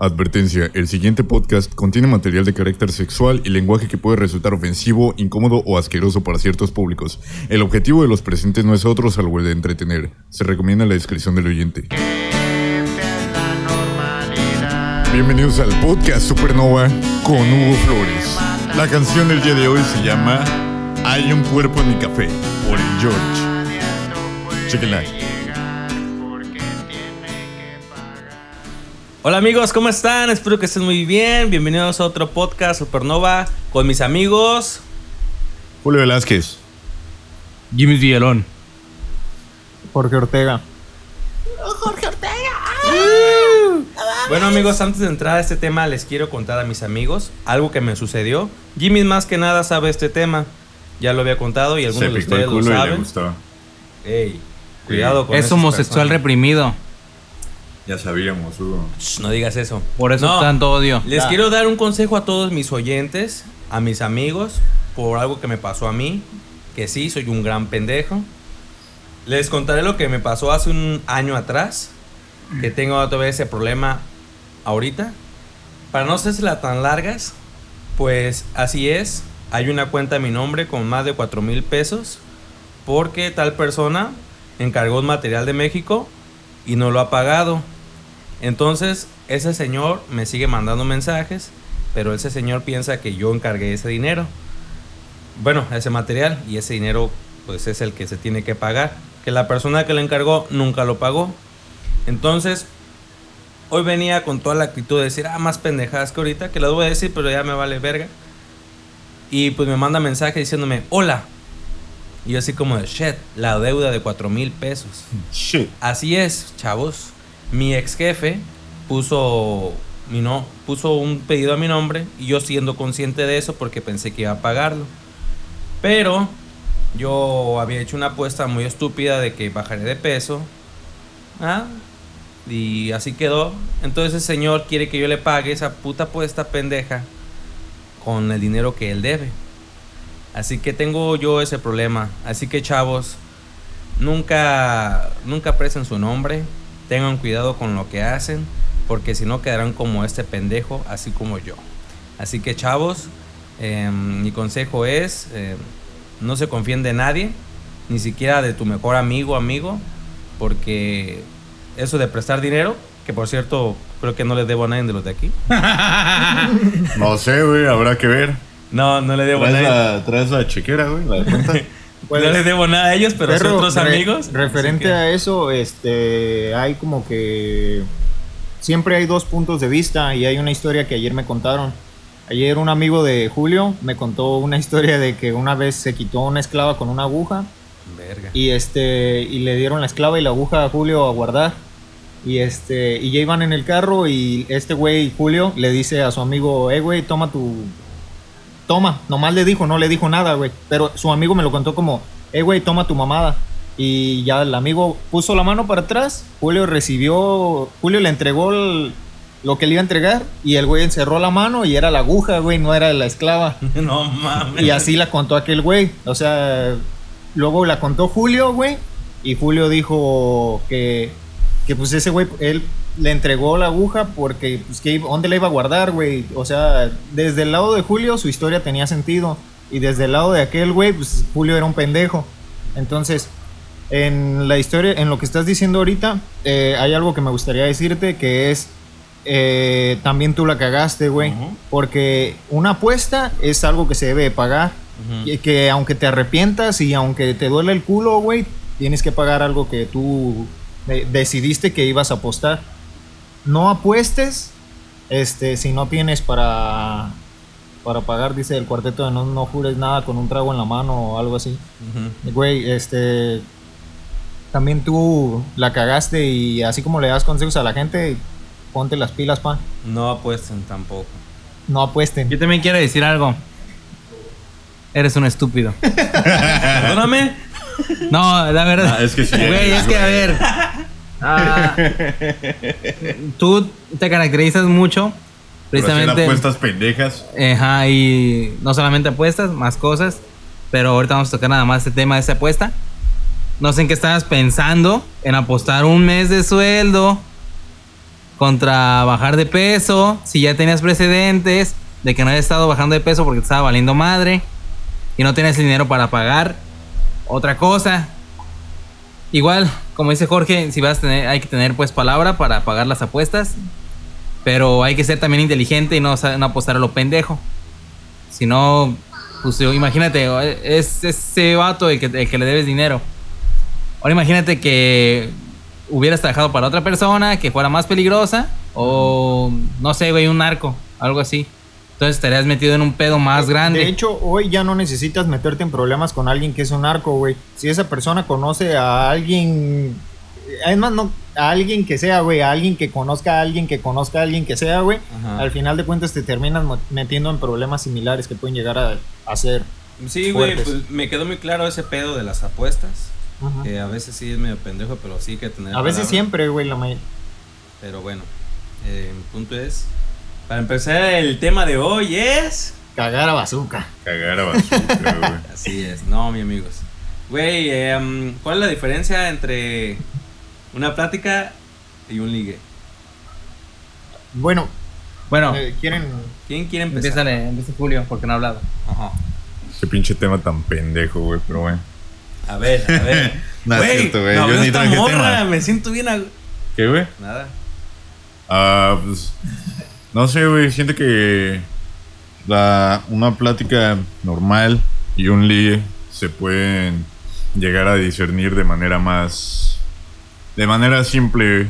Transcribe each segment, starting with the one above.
Advertencia, el siguiente podcast contiene material de carácter sexual y lenguaje que puede resultar ofensivo, incómodo o asqueroso para ciertos públicos. El objetivo de los presentes no es otro salvo el de entretener. Se recomienda la descripción del oyente. Bienvenidos al podcast Supernova con Hugo Flores. La canción del día de hoy se llama Hay un cuerpo en mi café por el George. Chequenla. Hola amigos, ¿cómo están? Espero que estén muy bien. Bienvenidos a otro podcast Supernova con mis amigos. Julio Velázquez. Jimmy Villalón. Jorge Ortega. Bueno amigos, antes de entrar a este tema les quiero contar a mis amigos algo que me sucedió. Jimmy más que nada sabe este tema. Ya lo había contado y algunos Se de picó el ustedes lo y le saben. gustó. Ey, cuidado con Es esas homosexual personas. reprimido. Ya sabíamos, Hugo. Shh, No digas eso. Por eso No. tanto odio. Les Ya. quiero dar un consejo a todos mis oyentes, a mis amigos, por algo que me pasó a mí, que sí, soy un gran pendejo. Les contaré lo que me pasó hace un año atrás, que tengo todavía ese problema ahorita. Para no hacerla tan largas, pues así es. Hay una cuenta a mi nombre con más de 4 mil pesos, porque tal persona encargó un material de México y no lo ha pagado. Entonces, ese señor me sigue mandando mensajes, pero ese señor piensa que yo encargué ese dinero. Bueno, ese material y ese dinero pues es el que se tiene que pagar. Que la persona que lo encargó nunca lo pagó. Entonces, hoy venía con toda la actitud de decir, ah, más pendejadas que ahorita, que las voy a decir, pero ya me vale verga. Y pues me manda mensaje diciéndome, hola. Y yo así como de, shit, la deuda de 4 mil pesos. Shit. Así es, chavos. Mi ex jefe puso, mi no, puso un pedido a mi nombre y yo siendo consciente de eso porque pensé que iba a pagarlo. Pero yo había hecho una apuesta muy estúpida de que bajaré de peso. ¿ah? Y así quedó. Entonces el señor quiere que yo le pague esa puta apuesta pendeja con el dinero que él debe. Así que tengo yo ese problema. Así que chavos, nunca, nunca presen su nombre. Tengan cuidado con lo que hacen, porque si no quedarán como este pendejo, así como yo. Así que chavos, eh, mi consejo es, eh, no se confíen de nadie, ni siquiera de tu mejor amigo amigo, porque eso de prestar dinero, que por cierto creo que no le debo a nadie de los de aquí. No sé, güey, habrá que ver. No, no le debo a nadie. la, traes la chequera, güey, la de cuenta. Pues, no les debo nada a ellos, pero son otros re- amigos. Referente que- a eso, este, hay como que siempre hay dos puntos de vista y hay una historia que ayer me contaron. Ayer un amigo de Julio me contó una historia de que una vez se quitó una esclava con una aguja Verga. y este y le dieron la esclava y la aguja a Julio a guardar. Y este y ya iban en el carro y este güey Julio le dice a su amigo, "Eh, güey, toma tu toma." Nomás le dijo, no le dijo nada, güey, pero su amigo me lo contó como, "Eh, güey, toma tu mamada." Y ya el amigo puso la mano para atrás, Julio recibió, Julio le entregó el- lo que le iba a entregar y el güey encerró la mano y era la aguja, güey, no era la esclava. No mames. Y así la contó aquel güey. O sea, luego la contó Julio, güey. Y Julio dijo que, que pues ese güey, él le entregó la aguja porque, pues, que, ¿dónde la iba a guardar, güey? O sea, desde el lado de Julio su historia tenía sentido. Y desde el lado de aquel güey, pues Julio era un pendejo. Entonces, en la historia, en lo que estás diciendo ahorita, eh, hay algo que me gustaría decirte que es, eh, también tú la cagaste, güey. Porque una apuesta es algo que se debe de pagar. Y que aunque te arrepientas y aunque te duele el culo, güey, tienes que pagar algo que tú de- decidiste que ibas a apostar. No apuestes este, si no tienes para, para pagar, dice el cuarteto de no, no jures nada con un trago en la mano o algo así. Ujú. Güey, este. También tú la cagaste y así como le das consejos a la gente, ponte las pilas, pa. No apuesten tampoco. No apuesten. Yo también quiero decir algo. Eres un estúpido. Perdóname. No, la verdad. Ah, es que sí. Güey, es que a ver. Ah, tú te caracterizas mucho. Por Precisamente. apuestas pendejas. Ajá, y no solamente apuestas, más cosas. Pero ahorita vamos a tocar nada más este tema de esa apuesta. No sé en qué estabas pensando en apostar un mes de sueldo contra bajar de peso, si ya tenías precedentes de que no habías estado bajando de peso porque te estaba valiendo madre y no tienes dinero para pagar otra cosa. Igual, como dice Jorge, si vas a tener, hay que tener pues palabra para pagar las apuestas, pero hay que ser también inteligente y no, no apostar a lo pendejo. Si no, pues imagínate, es ese vato el que, el le debes dinero. Ahora imagínate que hubieras trabajado para otra persona que fuera más peligrosa o no sé, güey, un narco, algo así. Entonces estarías metido en un pedo más grande. De hecho, hoy ya no necesitas meterte en problemas con alguien que es un narco, güey. Si esa persona conoce a alguien. Además, no. A alguien que sea, güey. A alguien que conozca a alguien que conozca a alguien que sea, güey. Al final de cuentas te terminas metiendo en problemas similares que pueden llegar a, a ser. Sí, güey, pues me quedó muy claro ese pedo de las apuestas. Ajá. Que a veces sí es medio pendejo, pero sí hay que tener. A veces siempre, güey, la may- Pero bueno, eh, mi punto es. Para empezar, el tema de hoy es. Cagar a bazooka. Cagar a basura, güey. Así es, no, mi amigos. Güey, em, ¿cuál es la diferencia entre una plática y un ligue? Bueno, Bueno, eh, ¿quieren. ¿Quién quiere empezar? empieza, empieza Julio porque no ha hablado. Ajá. Qué pinche tema tan pendejo, güey, pero bueno. A ver, a ver. No es cierto, güey, no, yo no ni esta traje morra, tema. me siento bien. a- ¿Qué, güey? Nada. Ah, pues. No sé, güey. Siento que. La, una plática normal y un ligue se pueden llegar a discernir de manera más. De manera simple.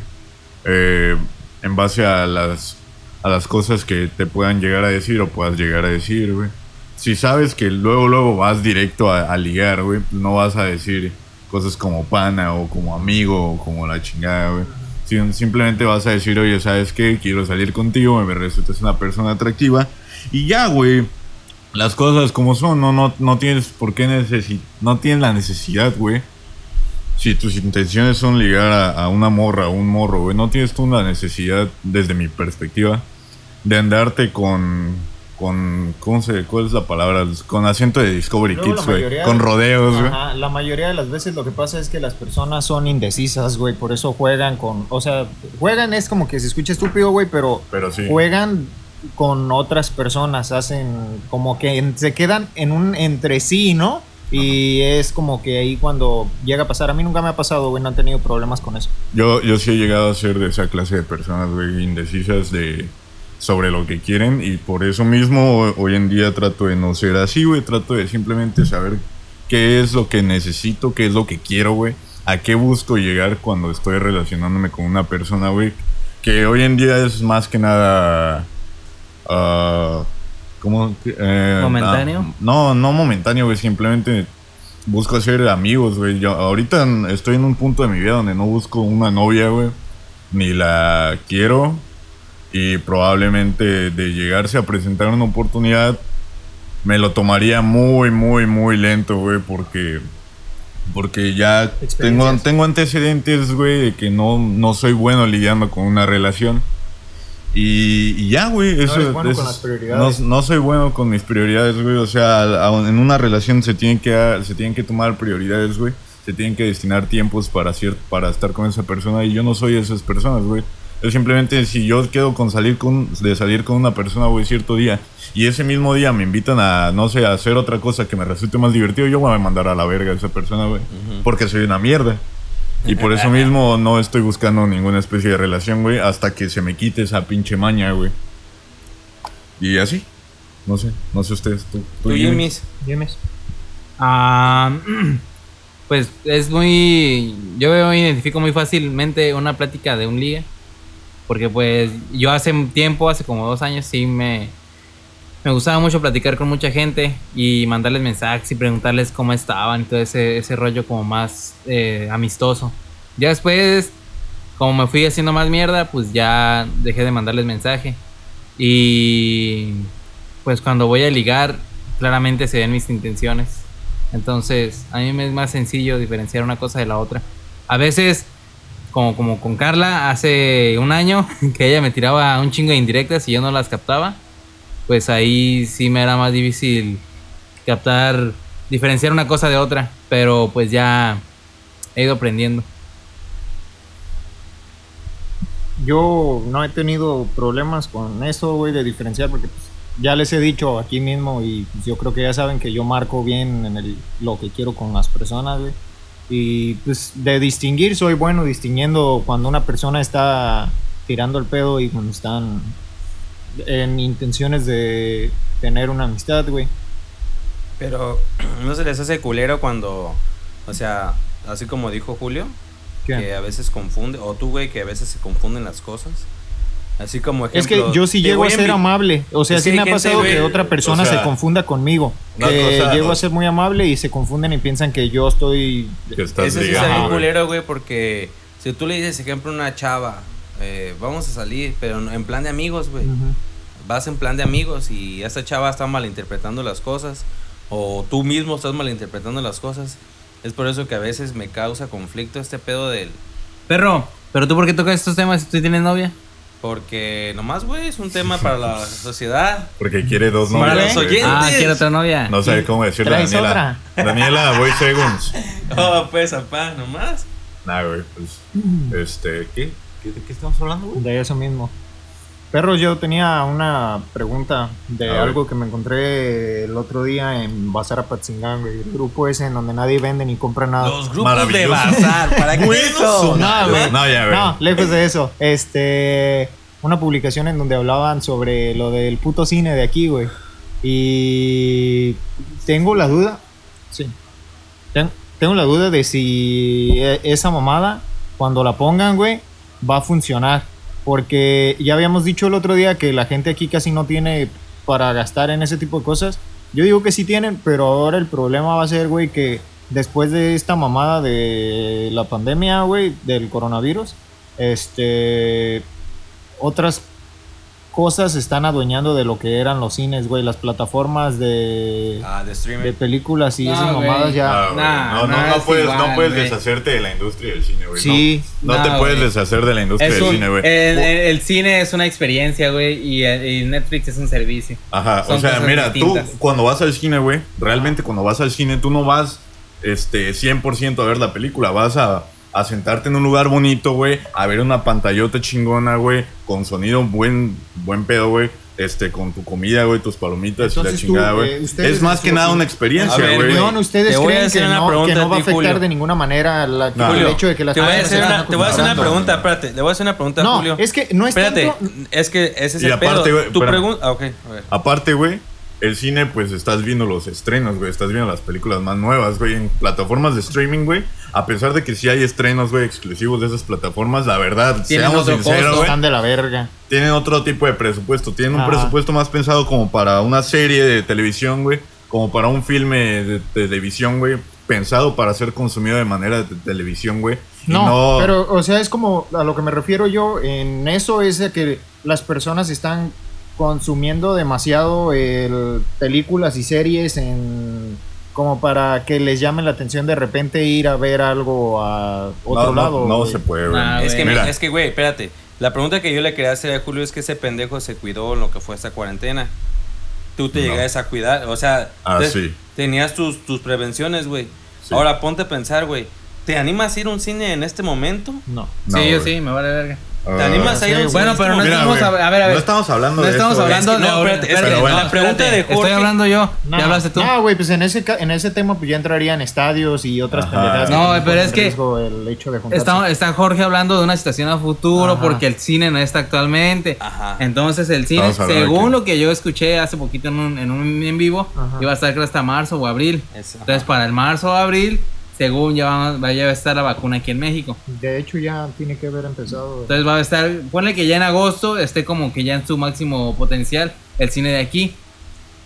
eh, en base a las. A las cosas que te puedan llegar a decir o puedas llegar a decir, güey. Si sabes que luego, luego vas directo a, a ligar, güey, no vas a decir cosas como pana o como amigo o como la chingada, güey. Sim- Simplemente vas a decir, oye, ¿sabes qué? Quiero salir contigo, me resultas una persona atractiva. Y ya, güey. Las cosas como son, no, no, no tienes por qué necesitar, no tienes la necesidad, güey. Si tus intenciones son ligar a, a una morra, a un morro, güey, no tienes tú la necesidad, desde mi perspectiva, de andarte con, con, ¿cómo se, cuál es la palabra? Con acento de Discovery Luego, Kids, güey. Con de- rodeos, güey. La mayoría de las veces lo que pasa es que las personas son indecisas, güey, por eso juegan con, o sea, juegan es como que se escucha estúpido, güey, pero Pero sí. juegan con otras personas, hacen como que se quedan en un entre sí, ¿no? Y es como que ahí cuando llega a pasar, a mí nunca me ha pasado, güey, no han tenido problemas con eso. Yo, yo sí he llegado a ser de esa clase de personas, güey, indecisas de sobre lo que quieren y por eso mismo ho- hoy en día trato de no ser así, güey, trato de simplemente saber qué es lo que necesito, qué es lo que quiero, güey, a qué busco llegar cuando estoy relacionándome con una persona, güey, que hoy en día es más que nada... ah, ¿Cómo? Eh, ¿Momentáneo? ah, no, no momentáneo, güey, simplemente busco hacer amigos, güey. Yo ahorita estoy en un punto de mi vida donde no busco una novia, güey. Ni la quiero. Y probablemente de llegarse a presentar una oportunidad, me lo tomaría muy, muy, muy lento, güey, porque... Porque ya tengo, tengo antecedentes, güey, de que no, no soy bueno lidiando con una relación. Y, y ya, güey, eso eres bueno eso. No, no soy bueno con mis prioridades, güey. O sea, en una relación se tienen que se tienen que tomar prioridades, güey. Se tienen que destinar tiempos para para estar con esa persona y yo no soy esas personas, güey. Yo simplemente si yo quedo con salir con de salir con una persona, güey, cierto día y ese mismo día me invitan a no sé, a hacer otra cosa que me resulte más divertido, yo voy a mandar a la verga a esa persona, güey, porque soy una mierda. Y por eso mismo no estoy buscando ninguna especie de relación, güey, hasta que se me quite esa pinche maña, güey. Y así. No sé, no sé ustedes. ¿Tú, Tú, Jimmy? Jimmy's. Dime. Ah, pues es muy. Yo veo, identifico muy fácilmente una plática de un liga. Porque, pues, yo hace tiempo, hace como dos años, sí me. Me gustaba mucho platicar con mucha gente y mandarles mensajes y preguntarles cómo estaban y todo ese, ese rollo como más eh, amistoso. Ya después, como me fui haciendo más mierda, pues ya dejé de mandarles mensaje. Y pues cuando voy a ligar, claramente se ven mis intenciones. Entonces, a mí me es más sencillo diferenciar una cosa de la otra. A veces, como, como con Carla, hace un año, que ella me tiraba un chingo de indirectas y yo no las captaba, pues ahí sí me era más difícil captar, diferenciar una cosa de otra. Pero pues ya he ido aprendiendo. yo no he tenido problemas con eso, güey, de diferenciar, porque pues, ya les he dicho aquí mismo y pues, yo creo que ya saben que yo marco bien en el, lo que quiero con las personas, güey. Y pues de distinguir, soy bueno distinguiendo cuando una persona está tirando el pedo y cuando están en intenciones de tener una amistad, güey. Pero no se les hace culero cuando, o sea, así como dijo Julio, ¿Qué? que a veces confunde, o tú, güey, que a veces se confunden las cosas. Así como ejemplo. Es que yo sí llego a ser amable. O sea, Es sí que me ha pasado que otra persona o sea, se confunda conmigo. Que cosa- llego a ser muy amable y se confunden y piensan que yo estoy. Que estás Eso sí está bien culero, güey, porque si tú le dices, ejemplo, a una chava, eh, vamos a salir, pero no- en plan de amigos, güey. Vas en plan de amigos y esta chava está malinterpretando las cosas, o tú mismo estás malinterpretando las cosas. Es por eso que a veces me causa conflicto este pedo del... Perro, ¿pero tú por qué tocas estos temas si tú tienes novia? Porque nomás, güey, es un tema para la sociedad. Porque quiere dos Para novias. los güey. oyentes. Ah, quiero otra novia. No sé cómo decirle a ¿Traes Daniela. Daniela, voy segunds. Oh, pues, apá, nomás. Nah, güey, pues. Este, ¿qué? ¿Qué- ¿De qué estamos hablando, güey? De eso mismo. Perros, yo tenía una pregunta de A ver. algo que me encontré el otro día en Bazar Apatzingán, güey. El grupo ese en donde nadie vende ni compra nada. Los grupos de bazar, ¿para qué eso? No, güey. No, ya, güey. No, lejos de eso. Este. Una publicación en donde hablaban sobre lo del puto cine de aquí, güey. Y. Tengo la duda. Sí. Ten- tengo la duda de si e- esa mamada, cuando la pongan, güey, va a funcionar. Porque ya habíamos dicho el otro día que la gente aquí casi no tiene para gastar en ese tipo de cosas. Yo digo que sí tienen, pero ahora el problema va a ser, güey, que después de esta mamada de la pandemia, güey, del coronavirus, este, otras cosas se están adueñando de lo que eran los cines, güey, las plataformas de, Ah, de de streaming. películas y No, esas mamadas ya. Ah, no, no, no es puedes, no puedes deshacerte de la industria del cine, güey. Sí. No, te puedes deshacer de la industria Es del un- cine, güey. el, el- el cine es una experiencia, güey, y, y Netflix es un servicio. Ajá, o sea, mira, distintas. tú cuando vas al cine, güey, realmente cuando vas al cine, tú no vas este 100% a ver la película, vas a, a sentarte en un lugar bonito, güey, a ver una pantallota chingona, güey, con sonido buen buen pedo, güey. Este, con tu comida, güey, tus palomitas y la chingada, eh, güey. ustedes es más que nada una experiencia, A güey. León, ¿ustedes Te voy a creen hacer que una no, pregunta que a no va a afectar Julio. de ninguna manera la, No. el hecho de que las te voy a hacer una, te voy a hacer una pregunta, espérate, le voy a hacer una pregunta, No, Julio. es que no es Espérate, tanto... es que ese es Y el aparte, pedo. tu pregunta, ah, ok, a ver. Aparte, güey, el cine, pues estás viendo los estrenos, güey. Estás viendo las películas más nuevas, güey. En plataformas de streaming, güey. A pesar de que sí hay estrenos, güey, exclusivos de esas plataformas, la verdad, Tienen seamos otro sinceros, costo, de la verga. Tienen otro tipo de presupuesto. Tienen un Ajá. presupuesto más pensado como para una serie de televisión, güey. Como para un filme de televisión, güey. Pensado para ser consumido de manera de televisión, güey. No, pero, o sea, es como a lo que me refiero yo en eso es a que las personas están consumiendo demasiado el, películas y series en como para que les llame la atención de repente ir a ver algo a otro no, lado. No, se puede, güey. Nah, Es que, Mira. es que, güey, espérate. La pregunta que yo le quería hacer a Julio es que ese pendejo se cuidó en lo que fue esta cuarentena. Tú te No. llegas a cuidar, o sea, Ah, te- sí. tenías tus, tus prevenciones, güey. Sí. Ahora ponte a pensar, güey. ¿Te animas a ir a un cine en este momento? No. No, sí, yo sí, me vale verga. ¿Te animas a ir a un sí, cine Bueno, en pero no Mira, estamos güey, a, ver, a ver. No estamos hablando No de estamos esto, güey. hablando Es que de no, espérate, es espérate, que no, la pregunta espérate, de Estoy Jorge- hablando yo. No, ¿Ya hablaste tú? No, güey, pues en ese, ca- en ese tema pues ya entrarían estadios y otras Ajá. pendejadas. No, ponen pero en es que riesgo el hecho de juntarse. Está, está Jorge hablando de una situación a futuro Ajá. porque el cine no está actualmente. Ajá. Entonces el cine, Estamos hablando de según que- lo que yo escuché hace poquito en un en, un en vivo, Ajá. iba a estar creo hasta marzo o abril. Eso. Entonces para el marzo o abril, según ya va, a estar la vacuna aquí en México. De hecho ya tiene que haber empezado. Entonces va a estar, ponle que ya en agosto esté como que ya en su máximo potencial el cine de aquí.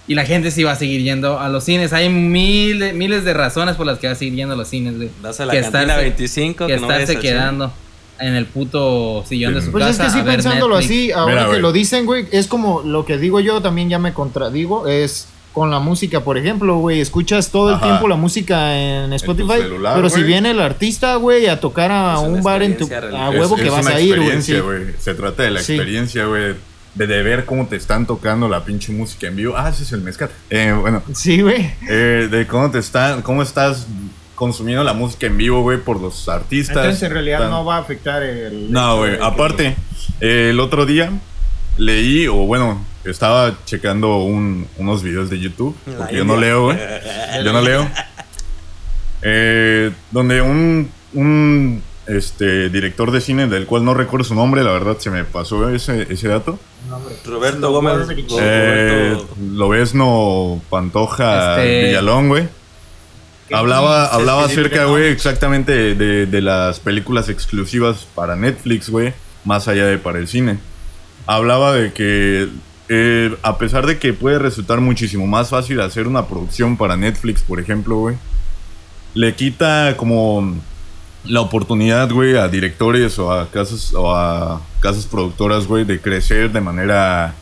Y la gente sí va a seguir yendo a los cines. Hay mil, miles de razones por las que va a seguir yendo a los cines, güey. Vas a la Que cantina estarse- 25 que que no estarse cine. quedando en el puto sillón de su Pues casa. es que sí, pensándolo Netflix. así, ahora Mira, que lo dicen, güey, es como lo que digo yo, también ya me contradigo, es con la música, por ejemplo, güey, escuchas todo el tiempo la música en Spotify, celular, pero si viene el artista, güey, a tocar a un bar en tu a huevo Es- que es vas una a ir, güey. sí. Se trata de la Sí. experiencia, güey. De, de ver cómo te están tocando la pinche música en vivo. Ah, ese es el mezcal. Eh, bueno, Sí, güey. eh, de cómo te están, cómo estás consumiendo la música en vivo, güey, por los artistas. Entonces en realidad Tan- no va a afectar el. No, güey. que- Aparte, eh, el otro día leí, o bueno, estaba checando un- unos videos de YouTube. Porque yo no leo, güey. Yo no leo. Eh, donde un, un este, director de cine, del cual no recuerdo su nombre, la verdad se me pasó ese, ese dato. Roberto Gómez. Eh, Lobezno Pantoja Este- Villalón, güey. ¿Qué Hablaba, hablaba acerca, güey, exactamente de- de las películas exclusivas para Netflix, güey, más allá de para el cine. Hablaba de que eh, a pesar de que puede resultar muchísimo más fácil hacer una producción para Netflix, por ejemplo, güey, le quita como la oportunidad, güey, a directores o a casas o a casas productoras, güey, de crecer de manera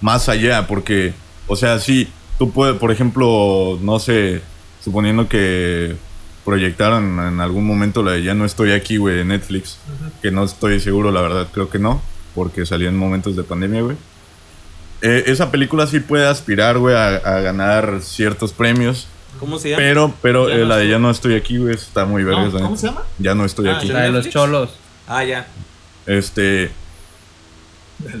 más allá, porque, o sea, sí, tú puedes, por ejemplo, no sé, suponiendo que proyectaron en algún momento la de Ya no estoy aquí, güey, de Netflix, que no estoy seguro, la verdad, creo que no, porque salió en momentos de pandemia, güey. Eh, esa película sí puede aspirar, güey, a, a ganar ciertos premios, ¿Cómo se llama? pero, pero eh, no la de Ya no estoy aquí, güey, está muy verga. No, ¿Cómo se llama? Ya no estoy Ah, aquí. ¿de La de los Netflix? cholos. Ah, ya. Este.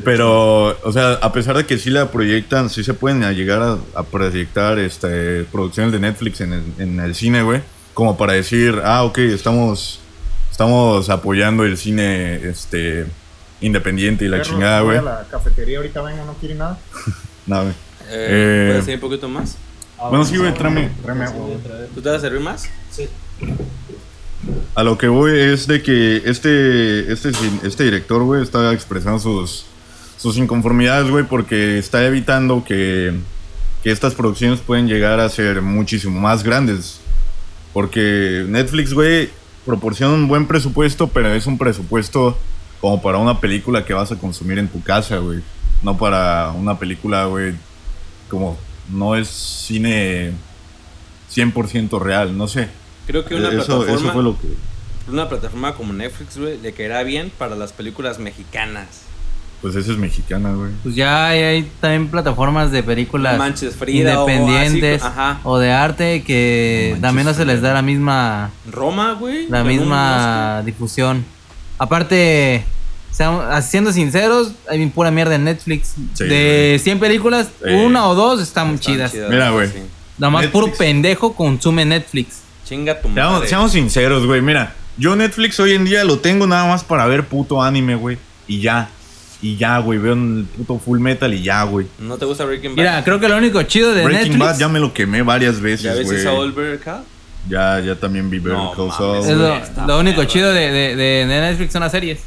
Pero, o sea, a pesar de que sí la proyectan, sí se pueden llegar a, a proyectar este, producciones de Netflix en el, en el cine, güey. Como para decir, ah, ok, estamos, estamos apoyando el cine este, independiente y la chingada, güey. a la cafetería ahorita vengo, no quiere nada. Nada, güey. Eh, Eh, ¿Puedes decir un poquito más? Bueno, sí, güey, tráeme, tráeme agua, güey. ¿Tú te vas a servir más? A lo que voy es de que este, este, este director, güey, está expresando sus, sus inconformidades, güey, porque está evitando que, que estas producciones pueden llegar a ser muchísimo más grandes. Porque Netflix, güey, proporciona un buen presupuesto, pero es un presupuesto como para una película que vas a consumir en tu casa, güey. No para una película, güey, como no es cine 100% real, no sé. Creo que una Eso, plataforma, eso fue lo que... una plataforma como Netflix, güey, le caerá bien para las películas mexicanas. Pues esa es mexicana, güey. Pues ya hay, hay también plataformas de películas Manches Frida o independientes así, ajá. o de arte que Manches también no se les da la misma Roma, güey. la misma difusión. Aparte, seamos- siendo sinceros, hay pura mierda en Netflix. Sí, de 100 películas, Sí. una o dos están chidas. Mira, güey. Nada más Netflix. puro pendejo consume Netflix. Chinga tu madre. seamos sinceros, güey. Mira, yo Netflix hoy en día lo tengo nada más para ver puto anime, güey. Y ya. Y ya, güey. Veo el puto full metal y ya, güey. ¿No te gusta Breaking Bad? Mira, creo que lo único chido de Breaking Netflix Bad ya me lo quemé varias ¿Ya veces, ves güey. esa Old Better Call? Ya, ya también vi Better No Call Saul, es lo, único chido de, de- de- de Netflix son las series.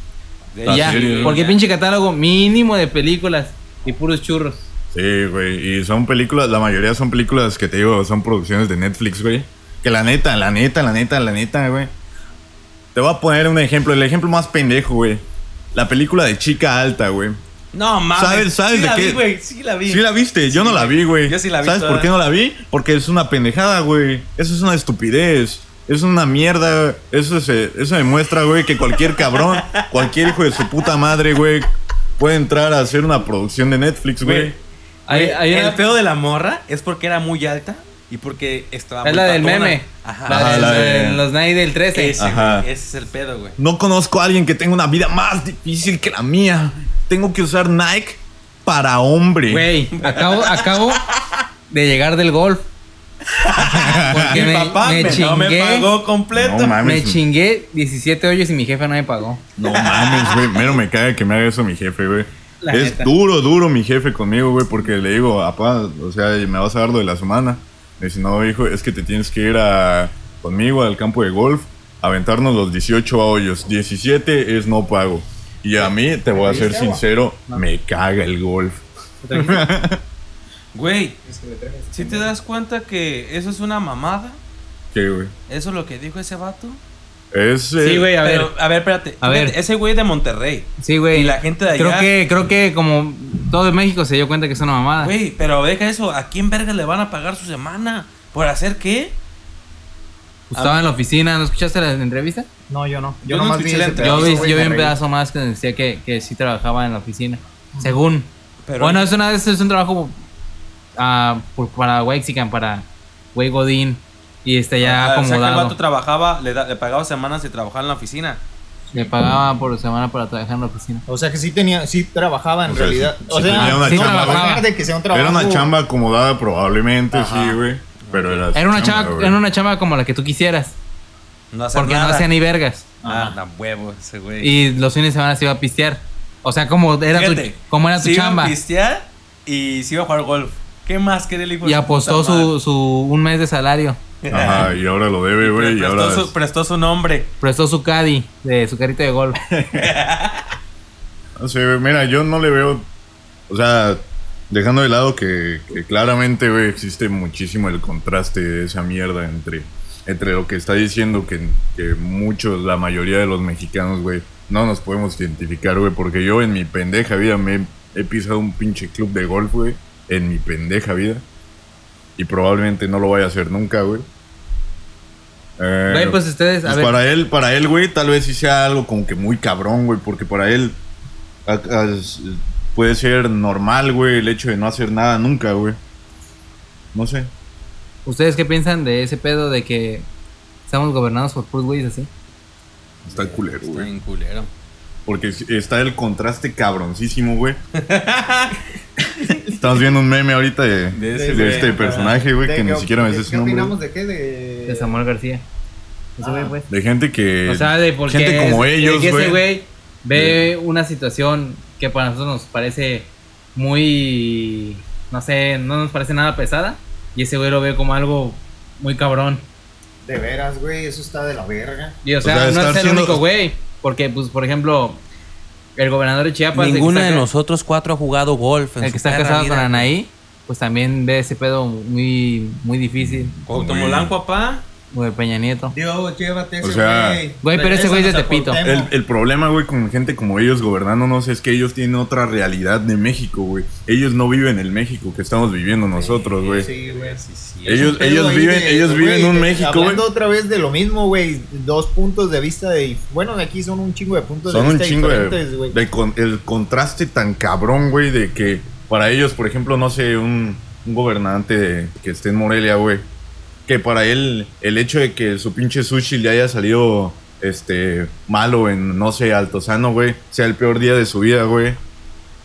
De- Y ya, series, porque pinche catálogo mínimo de películas y puros churros. Sí, güey. Y son películas, la mayoría son películas que te digo, son producciones de Netflix, güey. Que la neta, la neta, la neta, la neta, güey. Te voy a poner un ejemplo, el ejemplo más pendejo, güey. La película de Chica Alta, güey. No, mames. ¿Sabes- sabes sí de la qué? Vi, güey. Sí la vi. Sí la viste, yo Sí, no la vi, güey. Yo sí la vi ¿Sabes toda. por qué no la vi? Porque es una pendejada, güey. Eso es una estupidez. Es una mierda. Eso, se, eso demuestra, güey, que cualquier cabrón, cualquier hijo de su puta madre, güey, puede entrar a hacer una producción de Netflix, güey. El una- pedo de la morra es porque era muy alta y porque estaba es muy la del meme. Ajá. La, Ajá, del- la de- de los Night del 13. Ese, Ajá. güey, ese es el pedo, güey. No conozco a alguien que tenga una vida más difícil que la mía. Tengo que usar Nike para hombre. Güey, acabo, acabo de llegar del golf. Porque Mi me, papá me me, no me chingué. pagó completo. No mames. me chingué 17 hoyos y mi jefe no me pagó. No mames, güey. Menos me caga que me haga eso mi jefe, güey. La Es neta. duro, duro mi jefe conmigo, güey, porque le digo, papá, o sea, me vas a dar lo de la semana. Me dice, no, hijo, es que te tienes que ir a, conmigo al campo de golf, aventarnos los 18 hoyos. 17 es no pago. Y a mí, te voy a ser sincero, me caga el golf. Güey, si te das cuenta que eso es una mamada? ¿Qué, güey? ¿Eso es lo que dijo ese vato? Es, eh, Sí, güey, a ver. Pero, a ver, espérate. A ver. Ese güey de Monterrey. Sí, güey. Y la gente de allá- Creo que, creo que como todo México se dio cuenta que es una mamada. Güey, pero deja eso. ¿A quién verga le van a pagar su semana? ¿Por hacer qué? Pues estaba en la oficina, ¿no escuchaste la entrevista? No, yo no. Yo Yo, no nomás vi escuché la ese entrevista. Yo pedazo, vi, güey, yo vi un pedazo más que decía que, que sí trabajaba en la oficina. Según. Pero, bueno, es, una, es, es un trabajo ah, por- para Wexican, para Wey Godín. Y está ya Ah, o sea que el vato trabajaba, le, da- le pagaba semanas y trabajaba en la oficina. Le pagaba por semana para trabajar en la oficina. O sea que sí tenía, sí trabajaba en O sea, realidad. sí- o sí sea, tenía una sí chamba, de que sea un trabajo. Era una chamba acomodada probablemente, Ajá. sí, güey. Pero era, Era una chamba, era una chamba como la que tú quisieras. No hacía Porque nada. no hacía ni vergas. Ah, da huevo ese güey. Y los fines de semana se iba a pistear. O sea, como era tu, como era tu se iba a chamba. pistear y se iba a jugar golf. ¿Qué más quería el hijo Y apostó su, su un mes de salario. Ajá, y ahora lo debe, güey. Y prestó, ahora. su, prestó su nombre. Prestó su caddy de su carrito de golf. No sé, mira, yo no le veo. O sea, dejando de lado que, que claramente, güey, existe muchísimo el contraste de esa mierda entre, entre lo que está diciendo que, que muchos, la mayoría de los mexicanos, güey, no nos podemos identificar, güey, porque yo en mi pendeja vida me he, he pisado un pinche club de golf, güey, en mi pendeja vida. Y probablemente no lo vaya a hacer nunca, güey. Eh, Güey, pues ustedes, a pues ver. para él, para él, güey, tal vez sí sea algo como que muy cabrón, güey, porque para él a- a- s- puede ser normal, güey, el hecho de no hacer nada nunca, güey. No sé. ¿Ustedes qué piensan de ese pedo de que estamos gobernados por puros güeyes así? Está culero, Está güey. bien culero. Porque está el contraste cabroncísimo, güey. Estamos viendo un meme ahorita de, este personaje, güey, De que ni siquiera me sé ¿Qué su nombre. de qué? De, De Samuel García. Ese güey, pues. De gente que. O sea, de por qué gente como es- ellos, que ese güey. ve una situación que para nosotros nos parece muy. No sé, no nos parece nada pesada. Y ese güey lo ve como algo muy cabrón. de veras, güey, eso está de la verga. Y o sea, sea, no es el siendo- único güey. Porque, pues, por ejemplo, el gobernador de Chiapas. Ninguno de nosotros cuatro ha jugado golf. En El que está casado vida, con. Anaí, pues también ve ese pedo muy, muy difícil. Cuauhtémoc Blanco, papá. Güey, Peña Nieto. Dios, llévate O sea, Güey, pero ese güey es de Tepito. El, el problema, güey, con gente como ellos gobernándonos es que ellos tienen otra realidad de México, güey. Ellos no viven el México que estamos viviendo nosotros, güey. Sí, güey. Sí, sí. Ellos- un ellos viven- ellos viven güey, un de- México, güey. Hablando otra vez de lo mismo, güey. Dos puntos de vista de. Bueno, aquí son un chingo de puntos Son de un vista chingo de, diferentes, güey. de con- el contraste tan cabrón, güey, de que para ellos, por ejemplo, no sé, un, un gobernante de- que esté en Morelia, güey, que para él el hecho de que su pinche sushi le haya salido este malo en, no sé, Altozano, güey, sea el peor día de su vida, güey.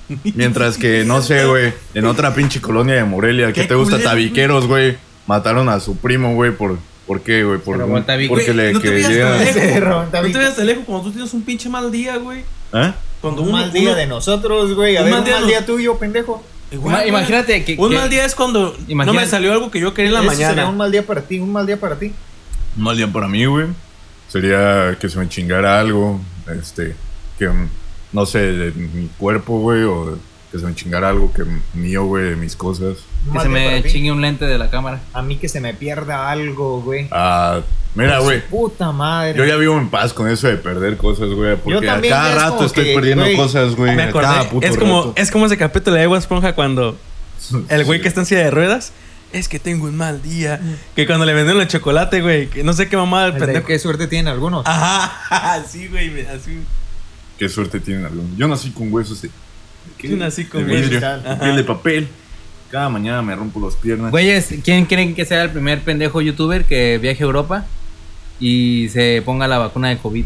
Mientras que, no sé, güey, en otra pinche colonia de Morelia, que Qué te gusta culero, tabiqueros, güey, mataron a su primo, güey, por, ¿por qué, güey? Por, un- porque le no que veas llega- lejos. No te vayas de lejos cuando tú tienes un pinche mal día, güey. ¿Eh? Cuando un uno- mal día uno- de nosotros, güey. A un ver, mal un día mal de día nos- tuyo, pendejo. Igual, imagínate que- Un que- mal día es cuando no me salió algo que yo quería en la Eso sería mañana. un mal día para ti, un mal día para ti. Un mal día para mí, güey. Sería que se me chingara algo, este, que, mm, no sé, de mi cuerpo, güey, o que se me chingara algo que mío, güey, de mis cosas. Que se me chingue un lente de la cámara. A mí que se me pierda algo, güey. Ah, mira, güey, Puta madre. yo ya vivo en paz con eso de perder cosas, güey, porque a cada rato estoy que, perdiendo güey, cosas, güey, Me acordé. cada puto Es como, rato. es como ese capítulo de Agua Esponja cuando el güey que está en silla de ruedas. Es que tengo un mal día. Que cuando le vendieron el chocolate, güey. Que no sé qué de pendejo. ¿Qué suerte tienen algunos? Ajá, sí, güey. Así. Qué suerte tienen algunos. Yo nací con huesos de, Yo nací con de huesos. vidrio, piel de papel. Cada mañana me rompo las piernas. Güeyes, ¿quién creen que sea el primer pendejo youtuber que viaje a Europa y se ponga la vacuna de COVID?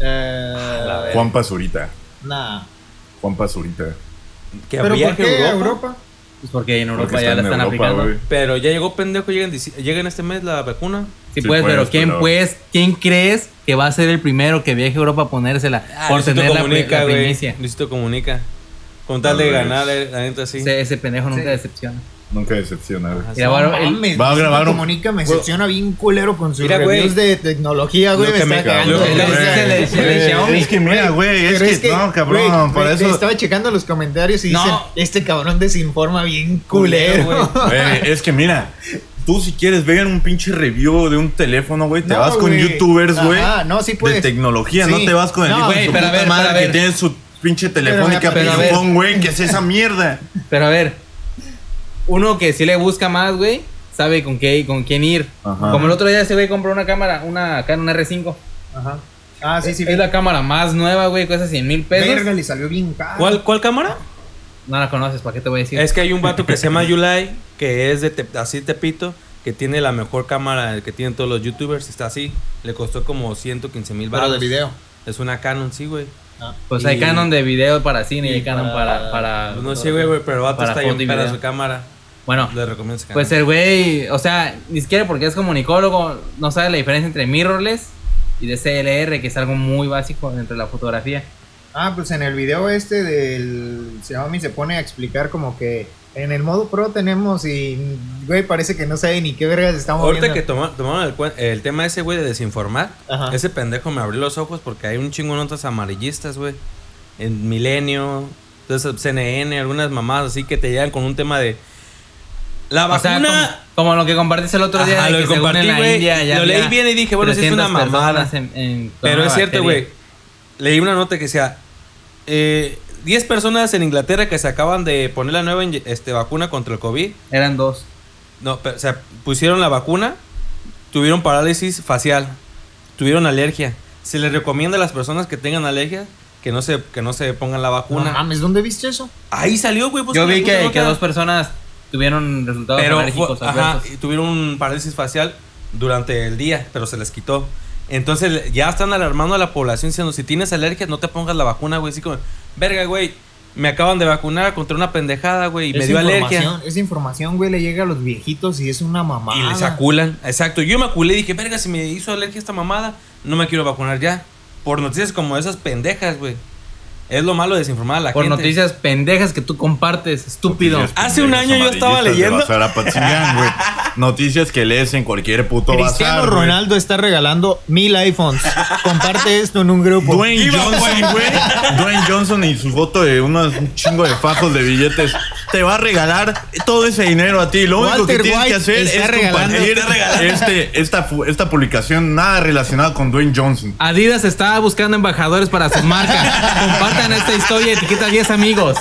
Eh, Juan Pazurita. nah. Juan Pazurita. Que ¿Pero por viaje qué Europa. Europa? Pues porque en Europa ya la están Europa, aplicando. Pero ya llegó pendejo. Llega en, llega en este mes la vacuna. Sí, Sí, pues, pues, pero ¿quién pero- pues, quién crees que va a ser el primero que viaje a Europa a ponérsela Ah, por Luisito tener la, comunica, la güey. primicia? Luisito comunica. Con tal de ganar, eh, la neta sí. Ese, ese pendejo nunca Sí. decepciona. Nunca decepciona, güey. Mira, bueno, el- va a grabar un- Comunica me decepciona bien culero con sus Mira, güey. reviews de tecnología, güey. Lo Me está cagando. güey. güey. Es que mira, güey, es, que, no, cabrón, güey, eso. Estaba checando los comentarios y No. dicen, este cabrón desinforma bien Culero, culero. Güey, es que mira, tú si quieres ver un pinche review de un teléfono, güey, te No, vas con youtubers, güey. Ajá, no, sí De puedes. tecnología, Sí. no te vas con el No, hijo de su puta ver, madre que tiene su pinche telefónica pijón, güey, que es esa mierda. Pero a ver, uno que sí le busca más, güey, sabe con qué con quién ir. Ajá. Como el otro día ese güey compró una cámara, una Canon R5. Ajá. Ah, sí, sí. Es la cámara más nueva, güey, cuesta 100 mil pesos. Verga, le salió bien caro. ¿Cuál, ¿Cuál cámara? No la conoces, ¿para qué te voy a decir? Es que hay un vato que se llama Yulai, que es de Te- así Tepito, que tiene la mejor cámara que tienen todos los youtubers, está así. Le costó como 115 mil Pero de video. Es una Canon, sí, güey. Pues hay Canon de video para cine y y hay Canon para- para... para Pues no sé, güey, güey, pero el vato para está y para su cámara. Bueno, Le recomiendo ese pues el güey, o sea, ni siquiera porque es comunicólogo, no sabe la diferencia entre mirrorless y de CLR, que es algo muy básico entre la fotografía. Ah, pues en el video este del Xiaomi se pone a explicar como que en el modo pro tenemos y, güey, parece que no sabe ni qué vergas estamos Ahorita viendo. que toma- tomaron el, cuen- el tema ese, güey, de desinformar, Ajá. ese pendejo me abrió los ojos porque hay un chingo de notas amarillistas, güey. En Milenio, entonces CNN, algunas mamás así que te llegan con un tema de... La O sea, vacuna... como, como lo que compartiste el otro día, Ajá, de lo que que según compartí, en la güey, India ya lo leí bien y dije, bueno, sí es una 300 mamada. en- en- Pero es cierto, güey. Leí una nota que decía... Eh, 10 personas en Inglaterra que se acaban de poner la nueva este, vacuna contra el COVID. Eran dos. No, pero, o sea, pusieron la vacuna, tuvieron parálisis facial, tuvieron alergia. Se les recomienda a las personas que tengan alergia que no se, que no se pongan la No vacuna. mames, ¿dónde viste eso? Ahí salió, güey. pues, Yo vi que, que dos personas tuvieron resultados pero alérgicos fue- ajá, tuvieron parálisis facial durante el día, pero se les quitó. Entonces ya están alarmando a la población diciendo, si tienes alergia, no te pongas la vacuna, güey. Así como, verga, güey, me acaban de vacunar contra una pendejada, güey, y me dio alergia. Esa información, güey, le llega a los viejitos y es una mamada. Y les aculan. Exacto. Yo me aculé y dije, verga, si me hizo alergia esta mamada, no me quiero vacunar ya. Por noticias como esas pendejas, güey. Es lo malo de desinformar a la Por gente. noticias pendejas que tú compartes, estúpido. Noticias Hace un año yo estaba leyendo- güey. Noticias que lees en cualquier puto Cristiano bazar. Ronaldo está regalando mil iPhones. Comparte esto en un grupo. Dwayne Johnson, güey. Dwayne Johnson y su foto de unos un chingo de fajos de billetes. Te va a regalar todo ese dinero a ti. Lo único Walter que tienes White que hacer está es regalando- compartir este, esta, esta publicación nada relacionada con Dwayne Johnson. Adidas está buscando embajadores para sus marcas. Compartan esta historia y etiqueta a 10 amigos.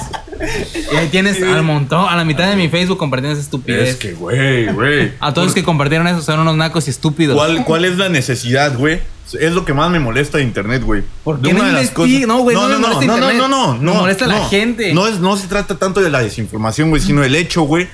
Y ahí tienes al montón, a la mitad de mi Facebook compartiendo esa estupidez. Es que, güey, güey. A todos los que compartieron eso son unos nacos y estúpidos. ¿Cuál, ¿Cuál es la necesidad, güey? Es lo que más me molesta de internet, güey. ¿Por De qué no de las? No, güey, no me no, molesta no, no, internet. no, no, no, Me molesta la no. gente. No, es, no se trata tanto de la desinformación, güey, sino el hecho, güey,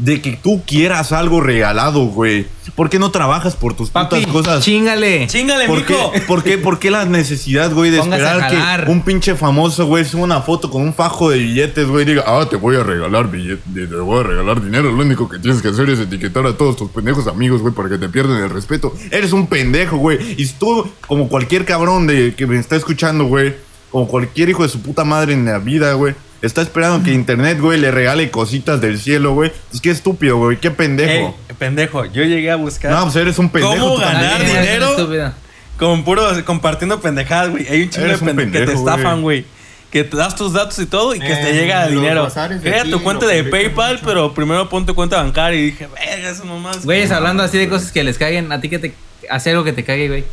de que tú quieras algo regalado, güey. ¿Por qué no trabajas por tus Papi, putas cosas? chingale. Chingale, ¿Por qué. ¿Por qué? ¿Por qué la necesidad, güey, de Póngase esperar que un pinche famoso, güey, suba una foto con un fajo de billetes, güey, y diga, ah, te voy a regalar billetes, te voy a regalar dinero, lo único que tienes que hacer es etiquetar a todos tus pendejos amigos, güey, para que te pierdan el respeto. Eres un pendejo, güey. Y si tú, como cualquier cabrón de que me está escuchando, güey, como cualquier hijo de su puta madre en la vida, güey, está esperando que internet, güey, le regale cositas del cielo, güey. Pues qué estúpido, güey, qué pendejo. Ey, pendejo, yo llegué a buscar no, pues eres un pendejo. ¿Cómo ganar dinero? Con puro compartiendo pendejadas, güey. Hay un chingo de pendejas que te pendejo, estafan, güey. Que te das tus datos y todo y que te Eh, llega los dinero. Crea tu cuenta de PayPal, mucho. pero primero pon tu cuenta bancaria. Y dije, verga, eso nomás. Güeyes, hablando así de cosas que les caguen, a ti que te hace algo que te cague, güey.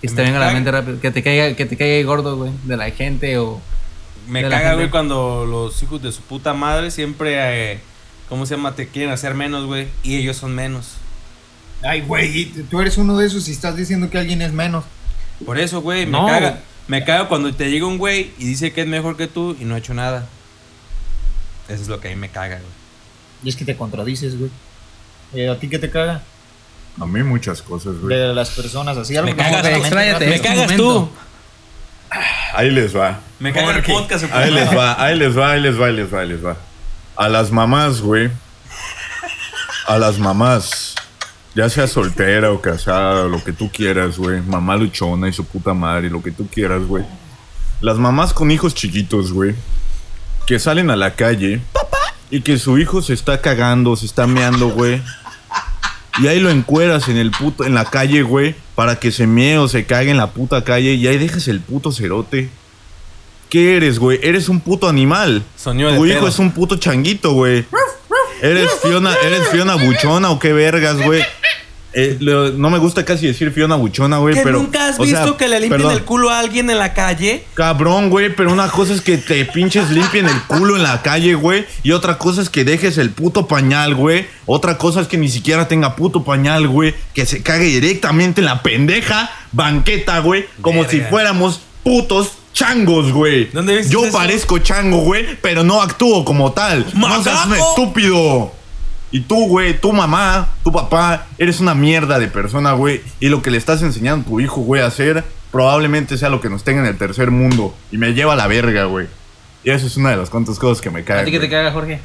Que se te me venga a la mente rápido. Que te caiga, que te caiga gordo, güey. De la gente o. Me caga, güey, cuando los hijos de su puta madre siempre, eh, ¿cómo se llama? Te quieren hacer menos, güey. Y ellos son menos. Ay, güey, tú eres uno de esos y estás diciendo que alguien es menos. Por eso, güey, me No. caga. Me caga cuando te llega un güey y dice que es mejor que tú y no ha hecho nada. Eso es lo que a mí me caga, güey. Y es que te contradices, güey. Eh, ¿A ti qué te caga? A mí muchas cosas, güey. De las personas así. algo Me que cagas rápido. Me cagas tú. Ahí les va. Me el podcast. Ahí les va, ahí les va, ahí les va, ahí les va, ahí les va. A las mamás, güey. A las mamás. Ya sea soltera o casada, lo que tú quieras, güey. Mamá luchona y su puta madre, lo que tú quieras, güey. Las mamás con hijos chiquitos, güey. Que salen a la calle. Y que su hijo se está cagando, se está meando, güey. Y ahí lo encueras en el puto, en la calle, güey. Para que se mee o se cague en la puta calle. Y ahí dejas el puto cerote. ¿Qué eres, güey? Eres un puto animal. Sonido de Tu hijo pedo. es un puto changuito, güey. ¿Eres Fiona, ¿Eres Fiona Buchona o qué vergas, güey? Eh, lo- no me gusta casi decir Fiona Buchona, güey, ¿Que pero... nunca has o sea, visto que le limpien perdón. el culo a alguien en la calle? Cabrón, güey, pero una cosa es que te pinches limpien el culo en la calle, güey. Y otra cosa es que dejes el puto pañal, güey. Otra cosa es que ni siquiera tenga puto pañal, güey. Que se cague directamente en la pendeja banqueta, güey. Como Verga. si fuéramos putos changos, güey. ¿Dónde viste Yo eso? parezco chango, güey, pero no actúo como tal. No seas un ¡Macaco! estúpido. Y tú, güey, tu mamá, tu papá, eres una mierda de persona, güey. Y lo que le estás enseñando a tu hijo, güey, a hacer, probablemente sea lo que nos tenga en el tercer mundo. Y me lleva a la verga, güey. Y eso es una de las cuantas cosas que me ¿A caen. ti que te caga, Jorge?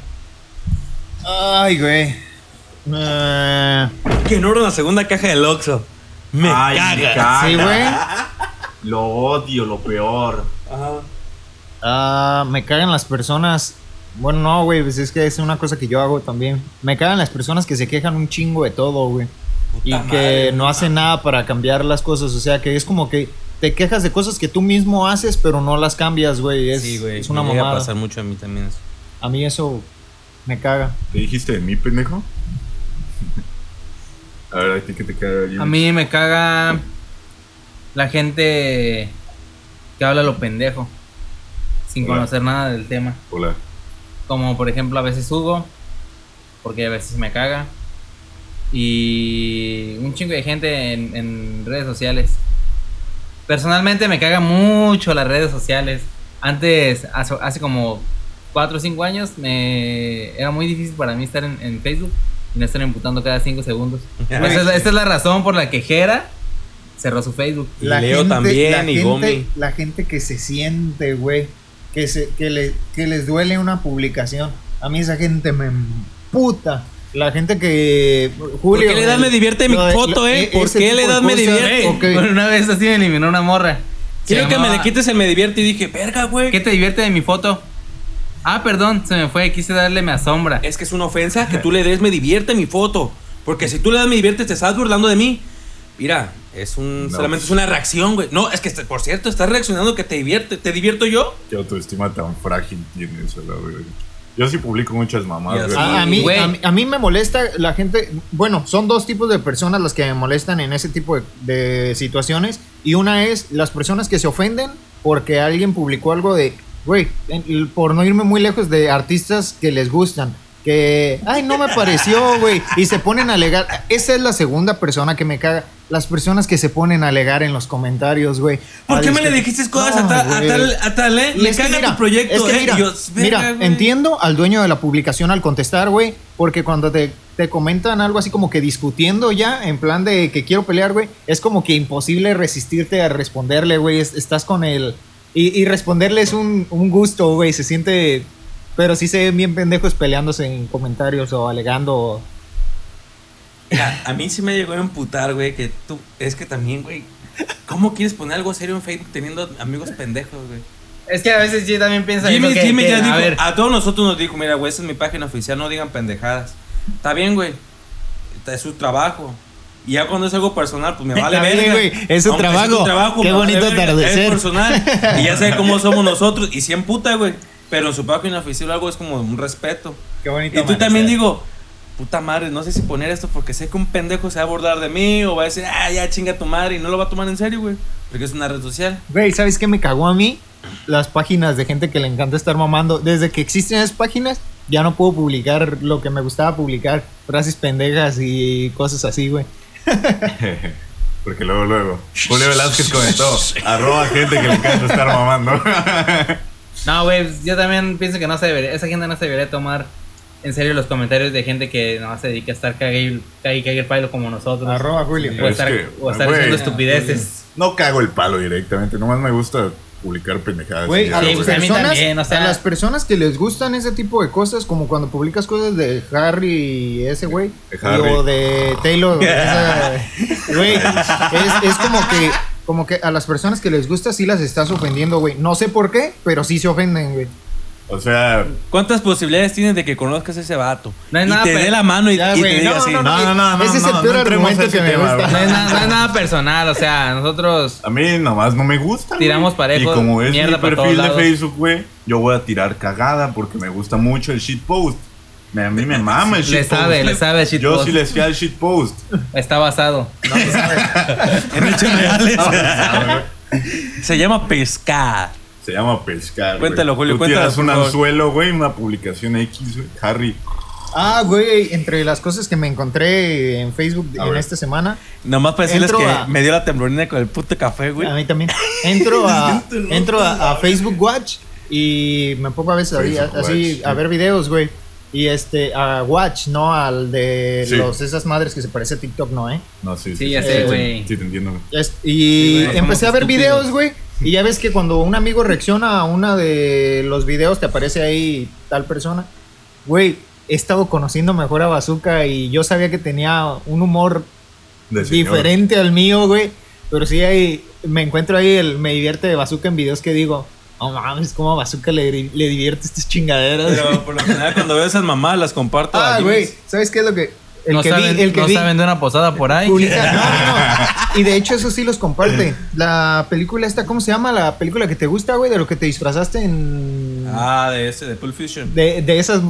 Ay, güey. Eh, Que no era una segunda caja del Oxxo. Me Ay, caga. sí, güey. Lo odio, lo peor. Ajá. Ah, me cagan las personas. Bueno, no, güey, pues es que es una cosa que yo hago también. Me cagan las personas que se quejan un chingo de todo, güey. Y que madre. no hacen nada para cambiar las cosas. O sea, que es como que te quejas de cosas que tú mismo haces, pero no las cambias, güey. Es, sí, güey. es una me llega a mamada. pasar mucho a mí también eso. A mí eso me caga. ¿Te dijiste de mí, pendejo? a ver, a ti que te caga. Jimmy? A mí me caga la gente que habla lo pendejo. Sin Hola. conocer nada del tema. Hola. Como por ejemplo a veces Hugo, porque a veces me caga. Y un chingo de gente en, en redes sociales. Personalmente me caga mucho las redes sociales. Antes, hace, hace como 4 o 5 años, me era muy difícil para mí estar en, en Facebook y no estar imputando cada 5 segundos. Esa es, esta es la razón por la que Jera cerró su Facebook. Y Leo también, la y gente, Gomi. La gente que se siente, güey, que, se, que, le, que les duele una publicación. A mí esa gente me puta. La gente que... Julio, ¿Por qué le das el- me divierte mi foto, eh? e- ¿Por qué de das me divierte? ok. Bueno, una vez así me eliminó una morra. Quiero que me le quites el me divierte y dije, verga, güey. ¿Qué te divierte de mi foto? Ah, perdón, se me fue, quise darle me asombra. Es que es una ofensa que tú le des me divierte mi foto. Porque si tú le das me divierte, te estás burlando de mí. Mira, es un. No. Solamente es una reacción, güey. No, es que por cierto, estás reaccionando que te divierte. ¿Te divierto yo? Qué autoestima tan frágil tienes, a la verga. Yo sí publico muchas mamadas, güey. sé. A, a mí, a, mí, a mí me molesta la gente. Bueno, son dos tipos de personas las que me molestan en ese tipo de, de situaciones. Y una es las personas que se ofenden porque alguien publicó algo de, güey, en- por no irme muy lejos de artistas que les gustan. Que, ay, no me pareció, güey. Y se ponen a alegar. Esa es la segunda persona que me caga. Las personas que se ponen a alegar en los comentarios, güey. ¿Por A qué me le dijiste cosas No, a, tal, a, tal, a tal, eh? Que caga mira, tu proyecto, es que eh. Mira, entiendo al dueño de la publicación al contestar, güey, porque cuando te, te comentan algo así como que discutiendo ya, en plan de que quiero pelear, güey, es como que imposible resistirte a responderle, güey, es- estás con él. Y, y responderle es un, un gusto, güey, se siente... Pero sí se ven bien pendejos peleándose en comentarios o alegando. Mira, a mí sí me llegó a emputar, güey, que tú. Es que también, güey. ¿Cómo quieres poner algo serio en Facebook teniendo amigos pendejos, güey? Es que a veces yo también pienso Jimmy, que- Jimmy que, ya a dijo, ver, a todos nosotros nos dijo, mira, güey, esa es mi página oficial, no digan pendejadas. Está bien, güey. Es su trabajo. Y ya cuando es algo personal, pues me vale Está bien, verga. güey, es su trabajo. trabajo, Qué vale bonito verga, atardecer. Es personal. Y ya sé cómo somos nosotros. Y sí emputa, güey. Pero en su página oficial algo es como un respeto. Qué bonito. Y tú también digo, puta madre, no sé si poner esto porque sé que un pendejo se va a abordar de mí o va a decir, ah, ya chinga tu madre y no lo va a tomar en serio, güey. Porque es una red social. Güey, ¿sabes qué me cagó a mí? Las páginas de gente que le encanta estar mamando. Desde que existen esas páginas, ya no puedo publicar lo que me gustaba publicar. Frases pendejas y cosas así, güey. Porque luego, luego. Julio Velázquez comentó, arroba gente que le encanta estar mamando. No, güey, yo también pienso que no se debería, esa gente no se debería tomar en serio los comentarios de gente que no se dedica a estar cague y cague y cague el palo como nosotros. Arroba Julio. O Es estar, que, o estar güey, diciendo estupideces. no cago el palo directamente, nomás me gusta publicar pendejadas. Güey, y a, Sí, pues a mí personas- también, o sea- a las personas que les gustan ese tipo de cosas, como cuando publicas cosas de Harry y ese güey, De Harry. o de Taylor, güey, es, es como que como que a las personas que les gusta sí las estás ofendiendo, güey. No sé por qué, pero sí se ofenden, güey. O sea, ¿Cuántas posibilidades tienes de que conozcas a ese vato? No y nada, te dé la mano y, Ya, y güey, te diga no, así. no, no, no, no, Ese es el no, peor argumento que me tema, gusta. güey. No es, nada, no es nada personal, o sea, nosotros a mí nomás no me gusta. Tiramos güey. parejo, Y como es mi perfil de lados. Facebook, güey, yo voy a tirar cagada porque me gusta mucho el shitpost. Me- A mí me mama el Le shitpost. sabe, le sabe el Yo shitpost. sí le hacía el shitpost. está basado. En hechos reales. Se llama pescar. Se llama pescar. Cuéntalo, Julio, Tú cuéntalo, tiras un favor. anzuelo, güey, una publicación X, güey. Harry. Ah, güey, entre las cosas que me encontré en Facebook A en ver. esta semana, Nomás para decirles que a- me dio la temblorina con el puto café, güey. a mí también, entro a, entro a, a Facebook Watch y me pongo a veces Facebook así Watch. a ver videos, güey. Y este, a Watch, no al de Sí. los, esas madres que se parece a TikTok, ¿no, eh? No, sí, Sí, ya sé, sí, güey. Sí, te entiendo. güey. Es- y Sí, empecé a ver estúpidos. videos, güey. Y ya ves que cuando un amigo reacciona a una de los videos, te aparece ahí tal persona. Güey, he estado conociendo mejor a Bazooka y yo sabía que tenía un humor diferente al mío, güey. Pero sí, ahí me encuentro ahí, el, me divierte de Bazooka en videos que digo, no mames, como a Bazooka le, le divierte estas chingaderas. Pero por lo general cuando veo esas mamás las comparto. ah, güey, ¿sabes qué es lo que... El no que saben, vi, el que no vi, saben de una posada por ahí. publica- no, no, no. Y de hecho eso sí los comparte. La película esta, ¿cómo se llama? La película que te gusta, güey, de lo que te disfrazaste en... Ah, de ese, de Pulp Fiction. De, de esas,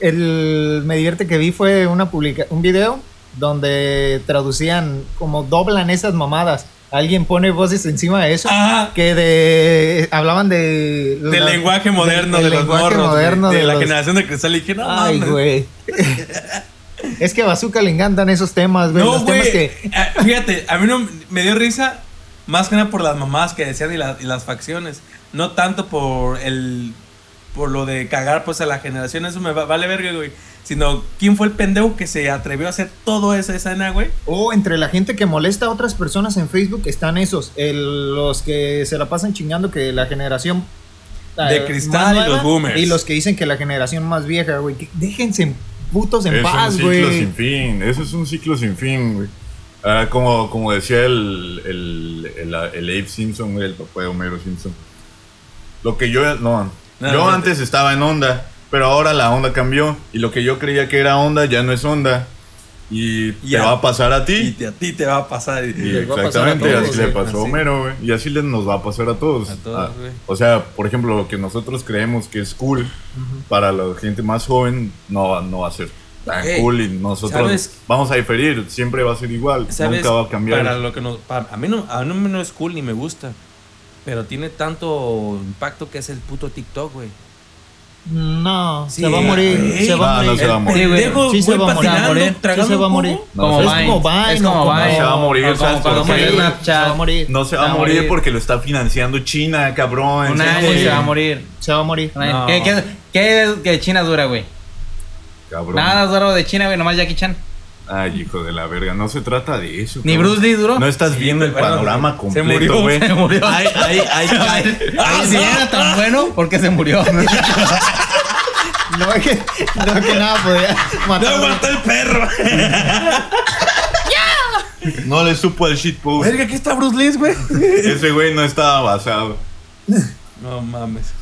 el me divierte que vi fue una publica un video donde traducían como doblan esas mamadas. Alguien pone voces encima de eso. Que de hablaban de del la- lenguaje moderno del de los lenguaje morros. moderno de, de la los- generación de cristal. Y dije, no, Ay, güey. es que a Bazooka le encantan esos temas, güey. No, los güey. temas que Ah, Fíjate, a mí no me dio risa más que nada por las mamás que decían y, la- y las facciones. No tanto por el. Por lo de cagar pues a la generación, eso me va- vale verga, güey. Sino, ¿quién fue el pendejo que se atrevió a hacer todo esa escena, güey? O entre la gente que molesta a otras personas en Facebook están esos, el- los que se la pasan chingando que la generación De eh, cristal más y los boomers. Y los que dicen que la generación más vieja, güey, que déjense en putos en es paz, un ciclo güey. sin fin. Eso es un ciclo sin fin, güey. Ah, como, como decía el, el, el, el Abe Simpson, güey, el papá de Homero Simpson. Lo que yo. No, No, yo no, antes estaba en onda, pero ahora la onda cambió. Y lo que yo creía que era onda ya no es onda. Y te Ya. va a pasar a Y ti. te- a ti te va a pasar. y- Y va a a exactamente, todos, así le pasó a. Homero, güey. Y así nos va a pasar a todos. A todos, Ah, o sea, por ejemplo, lo que nosotros creemos que es cool para la gente más joven no, va- no va a ser tan Ey, cool y nosotros ¿sabes? vamos a diferir. Siempre va a ser igual. Nunca va a cambiar. Para lo que nos, para- a, mí no, a mí no es cool ni me gusta. Pero tiene tanto impacto que es el puto TikTok, güey. No, Sí, se va a morir, güey. se va a No, no morir. se va a morir. Sí, güey. pendejo, Sí se va a morir. patinando, Se va a morir. tragando Sí se va a un morir. jugo. No, como es como Vine, Es no como Vine. Se va a morir, O como ¿sabes cuando por qué? salió Se va a morir. No se va a morir porque lo está financiando China, cabrón. Un año se va a morir. Se va a morir. No. ¿Qué, qué, qué, China dura, güey? Cabrón. Nada duro de China, güey, nomás Jackie Chan. Ay, hijo de la verga. No se trata de eso. Ni cabrón. Bruce Lee duró. No estás Sí, viendo el bueno, panorama se completo, murió, güey. se murió. Ay, ay, ay, ay. Ah, si era tan bueno, ¿por qué se murió? No es que, no es que nada podía ¡No matar. aguantó el perro! No le supo al shitpost. Verga, aquí está Bruce Lee, güey. Ese güey no estaba basado. No mames.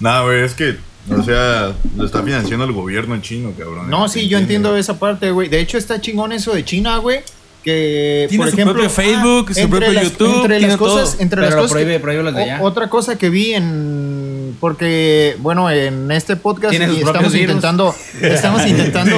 Nada, güey, es que, o sea, lo está financiando el gobierno chino, cabrón. No, sí, yo entiendo esa parte, güey. De hecho, está chingón eso de China, güey. Que, Tiene por su ejemplo, propio Facebook, su propio las- YouTube, Entre las cosas, todo. entre Pero las cosas que- prohíbe, prohíbe los de allá. O- otra cosa que vi en porque bueno en este podcast y estamos virus. intentando estamos intentando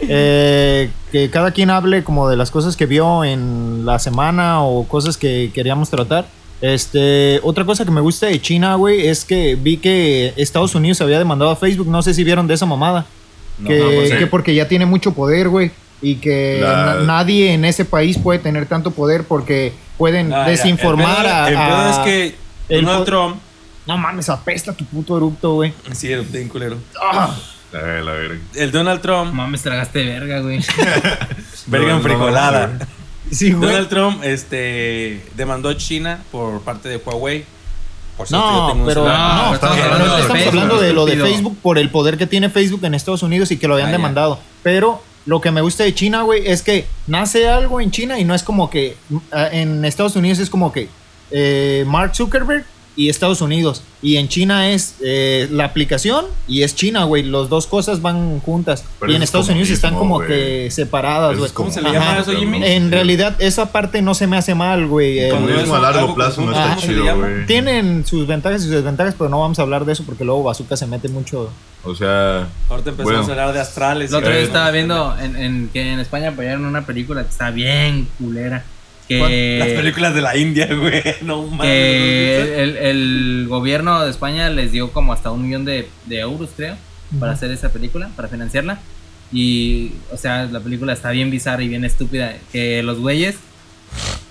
eh, que cada quien hable como de las cosas que vio en la semana o cosas que queríamos tratar este otra cosa que me gusta de China güey es que vi que Estados Unidos había demandado a Facebook no sé si vieron de esa mamada que, no, pues sí. que porque ya tiene mucho poder güey y que La- na- nadie en ese país puede tener tanto poder porque pueden Ah, desinformar el pedo- a, El pedo es que el Donald Trump. no mames, apesta tu puto erupto, güey. Sí, era bien culero. La, la verga. El Donald Trump. Mames, tragaste verga, güey. Verga No, no, enfrijolada. no, Sí, güey. Donald Trump este, demandó a China por parte de Huawei. Por No, pero. No, no, estamos hablando de estamos Facebook, hablando de lo de. Facebook por el poder que tiene Facebook en Estados Unidos y que lo habían Ah, ya. demandado. Pero lo que me gusta de China, güey, es que nace algo en China y no es como que ah, en Estados Unidos es como que eh, Mark Zuckerberg y Estados Unidos. Y en China es eh, la aplicación y es China, güey. Las dos cosas van juntas. Pero y en es Estados Unidos están como que separadas, güey. ¿Cómo se le llama eso, Jimmy? En realidad, esa parte no se me hace mal, güey. El- Cuando Comunismo a largo plazo no está ¿cómo se le chido, güey. Tienen sus ventajas y sus desventajas, pero no vamos a hablar de eso porque luego Bazooka se mete mucho. O sea, Ahorita empezamos Bueno. a hablar de astrales. Otro día Eh, estaba viendo en, en- que en España apoyaron una película que está bien culera. Que, Las películas de la India, güey. No mames. el, el gobierno de España les dio como hasta un millón de, de euros, creo, para hacer esa película, para financiarla. Y, o sea, la película está bien bizarra y bien estúpida. Que los güeyes,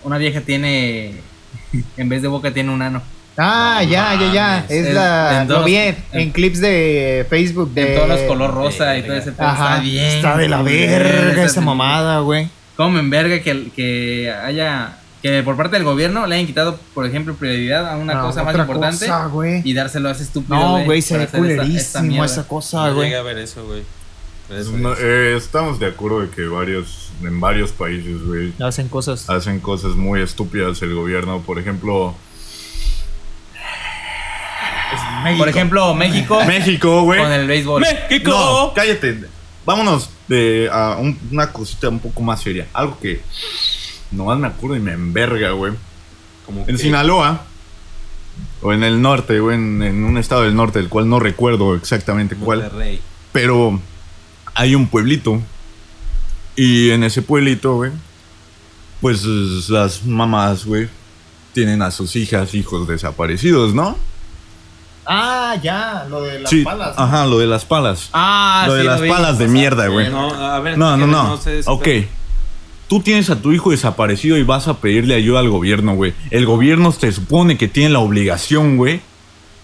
una vieja tiene, en vez de boca tiene un ano. Ah, ya, ya, ya. Es la. en lo todos- vi en, clips de Facebook. De, En todos los color rosa y todo ese. Ajá, Está bien. Está de la verga esa mamada, güey. ¿Cómo me enverga que, que haya. que por parte del gobierno le hayan quitado, por ejemplo, prioridad a una No, cosa más importante cosa, güey. y dárselo a ese estúpido? No, güey, se ve culerísimo mierda? esa cosa, No güey. llegué a ver eso, güey. No, eh, estamos de acuerdo de que varios, en varios países, güey, Hacen cosas. hacen cosas muy estúpidas el gobierno. Por ejemplo, Por ejemplo, México México, güey. con el béisbol. ¡México! No, cállate. Vámonos de, a un- una cosita un poco más seria. Algo que nomás me acuerdo y me enverga, güey. Como En que- Sinaloa, o en el norte, güey, en, en un estado del norte, del cual no recuerdo exactamente cuál. Pero hay un pueblito. Y en ese pueblito, güey, pues las mamás, güey, tienen a sus hijas, hijos desaparecidos, ¿no? Ah, ya, lo de las sí, palas. ¿no? Ajá, lo de las palas. Ah, lo sí, de las palas de mierda, güey. No, a ver. No, no, no. ok. Tú tienes a tu hijo desaparecido y vas a pedirle ayuda al gobierno, güey. El gobierno te supone que tiene la obligación, güey.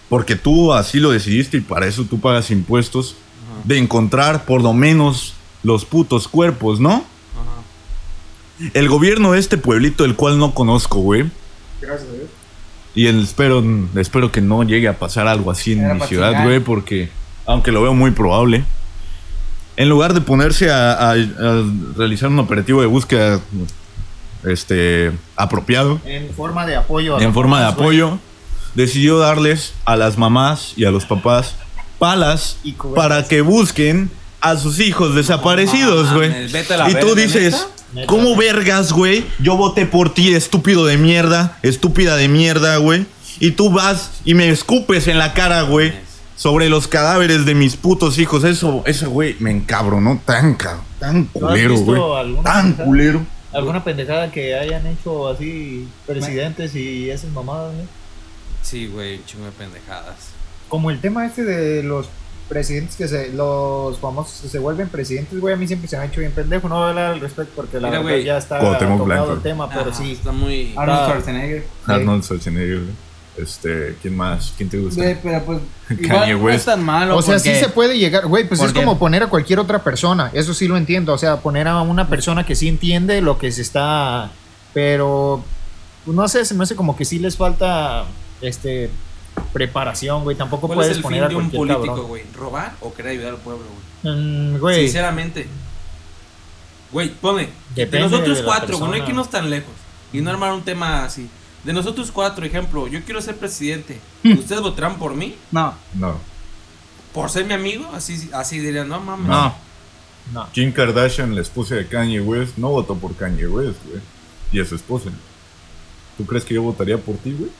Porque tú así lo decidiste y para eso tú pagas impuestos. De encontrar por lo menos los putos cuerpos, ¿no? Ajá. El gobierno de este pueblito, el cual no conozco, güey. Gracias a Dios. Y espero, espero que no llegue a pasar algo así en Era mi ciudad, chingar. güey, porque aunque lo veo muy probable, en lugar de ponerse a, a- a realizar un operativo de búsqueda este, apropiado, En forma de apoyo. en forma de mamás, güey. apoyo, decidió darles a las mamás y a los papás palas Y para que busquen a sus hijos desaparecidos, güey. y tú dices. ¿Cómo vergas, güey? Yo voté por ti, estúpido de mierda, estúpida de mierda, güey. Y tú vas y me escupes en la cara, güey, sobre los cadáveres de mis putos hijos. Eso, eso, güey, me encabronó tan, tan ¿No has culero, güey. Tan culero. ¿Alguna pendejada que hayan hecho así presidentes y esas mamadas, güey? Sí, güey, chingo de pendejadas. Como el tema este de los presidentes que se, los famosos que se vuelven presidentes, güey, a mí siempre se me ha hecho bien pendejo, no voy a hablar al respecto porque la Mira, verdad ya está tocado Blanco. el tema, pero Ajá, sí. Está muy. Arnold. Schwarzenegger. Arnold Schwarzenegger, güey. Este, ¿quién más? ¿Quién te gusta? Güey, pero pues. Kanye igual no West. es tan malo. O sea, porque- sí se puede llegar, güey, pues es como poner a cualquier otra persona, eso sí lo entiendo, o sea, poner a una persona que sí entiende lo que se está, pero pues, no sé, se me hace como que sí les falta, este, preparación, güey, tampoco ¿Cuál puedes es el poner fin a de un político, cabrón. güey? ¿Robar o querer ayudar al pueblo, güey? Mm, güey, Sinceramente. Güey, pone. De nosotros de cuatro, güey, no hay que irnos tan lejos. Y no armar un tema así. De nosotros cuatro, ejemplo, yo quiero ser presidente. Hmm. ¿Ustedes votarán por mí? No, No. ¿Por ser mi amigo? Así, así dirían, no mames. no. no, Kim Kardashian, la esposa de Kanye West, no votó por Kanye West, güey. Y es su esposa. ¿Tú crees que yo votaría por ti, güey?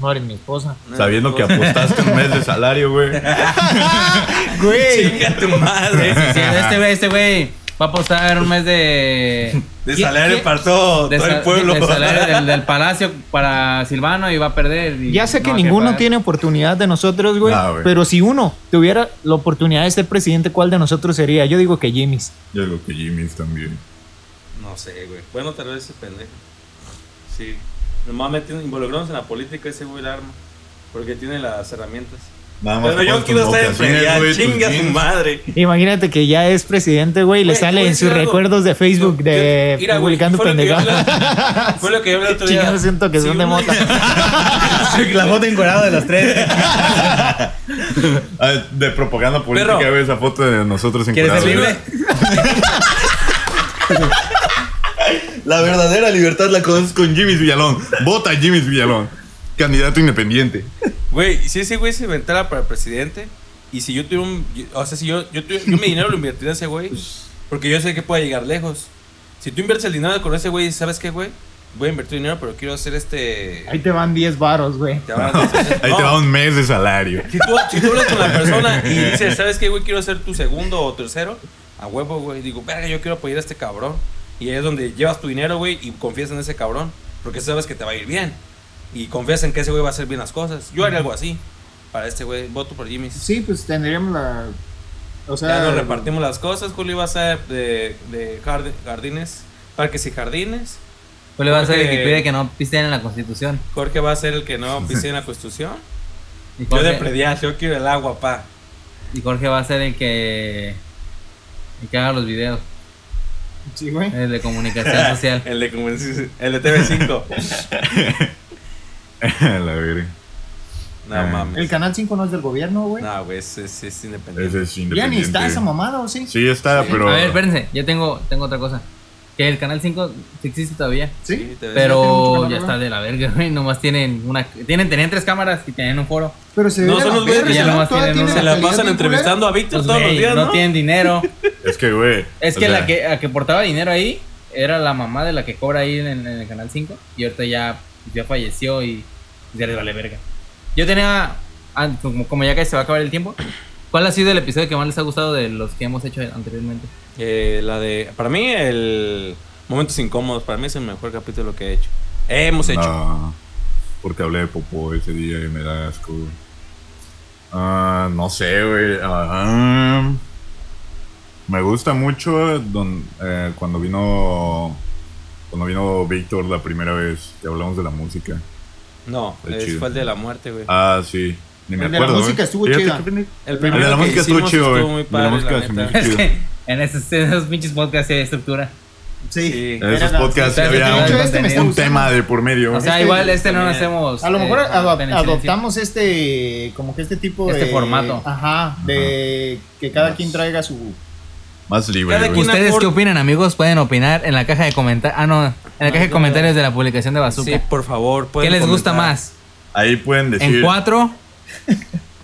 No eres mi esposa. No, Sabiendo que apostaste un mes de salario, güey. Güey, Chinga tu madre. Sí, este güey, este güey va a apostar un mes de. De ¿Quién- salario quién? para todo, de todo el pueblo. de salario del, del palacio para Silvano y va a perder. y ya sé que no ninguno pagar. tiene oportunidad de nosotros, güey, Nah, güey. pero si uno tuviera la oportunidad de ser presidente, ¿cuál de nosotros sería? Yo digo que Jimmy's. Yo digo que Jimmy's también. No sé, güey. Bueno, tal vez ese pendejo. Sí. Nomás metiendo, involucrarnos en la política ese güey la arma. Porque tiene las herramientas. Nada más Pero yo quiero estar en Chinga su jeans. madre. Imagínate que ya es presidente, güey, y le sale en sus algo. recuerdos de Facebook Yo- de mira, publicando fue lo que yo pendejadas. hablé- Fue lo que yo hablé el otro día. Chingado, siento que son de mota. La foto encuadrada de los tres. Ah, de propaganda política, güey, esa foto de nosotros en ¿Quieres ser libre? La verdadera libertad la conoces con Jimmy's Villalón. Vota Jimmy's Villalón. Candidato independiente. Güey, si ese güey se inventara para presidente, y si yo tuviera un. O sea, si yo, yo, tuviera- yo mi dinero lo invertiría en ese güey, porque yo sé que puede llegar lejos. Si tú inviertes el dinero con ese güey, ¿sabes qué, güey? Voy a invertir dinero, pero quiero hacer este. Ahí te van 10 varos, güey. te van a- Ahí No, te va un mes de salario. Si tú, si tú hablas con la persona y dices, ¿sabes qué, güey? Quiero ser tu segundo o tercero. A huevo, güey. Digo, verga, yo quiero apoyar a este cabrón. Y ahí es donde llevas tu dinero, güey, y confías en ese cabrón. Porque sabes que te va a ir bien. Y confías en que ese güey va a hacer bien las cosas. Yo haría algo así. Para este güey, voto por Jimmy. Sí, pues tendríamos la. O sea, ya nos repartimos las cosas. Julio iba a ser de, de jardi- jardines, parques y jardines. Julio va a ser el que cuide que no pisten en la constitución. Jorge va a ser el que no pise en la constitución. Y Yo de predial, yo quiero el agua, pa. y Jorge va a ser el que. El que haga los videos. Sí, güey. El de comunicación social. el de comunicación- el de TV5. la verga. No Ah. mames. El canal 5 no es del gobierno, güey. No, güey, es, es, es independiente. Ese es ya ni independiente. está esa mamada, ¿o sí? Sí está, Sí. pero... A ver, espérense, ya tengo, tengo otra cosa. Que el canal 5 sí existe todavía. Sí, Sí. TV5. Pero ya está de la verga, güey. Nomás tienen una. Tienen, tenían tres cámaras y tenían un foro. Pero se No, son la los güeyes ya ¿no? nomás tienen tiene uno. Se la pasan entrevistando a Víctor Pues, todos los días, no ¿no? tienen dinero. Es que, güey... Es que la que, la que portaba dinero ahí era la mamá de la que cobra ahí en, en el canal 5. Y ahorita ya, ya falleció y ya les vale verga. Yo tenía. Como, como ya que se va a acabar el tiempo. ¿Cuál ha sido el episodio que más les ha gustado de los que hemos hecho anteriormente? Eh, la de. Para mí, el. Momentos incómodos. Para mí es el mejor capítulo que he hecho. Hemos hecho. No, porque hablé de popó ese día y me da asco. güey. Ah, no sé, güey. Ah, me gusta mucho don- eh, cuando vino cuando vino Víctor la primera vez que hablamos de la música. No, fue el de la muerte, güey. Ah, sí. Ni me El de la música estuvo pendejo. El primero de la música estuvo chido, estuvo muy El de la padre, música la Es chido. que en esos, en esos pinches podcasts hay estructura. Sí. En esos podcasts sí, había un, este un tema de por medio. O sea, Este- igual este no lo hacemos. A lo mejor eh, penicilina. adoptamos este, como que este tipo Este de... formato. Ajá, de que cada quien traiga su... Más libre, Cada quien- ¿Ustedes qué opinan, amigos? Pueden opinar en la caja de comentarios. Ah, no, en la caja de comentarios de la publicación de Bazooka. Sí, por favor. ¿Qué les gusta más? Ahí pueden decir. ¿En cuatro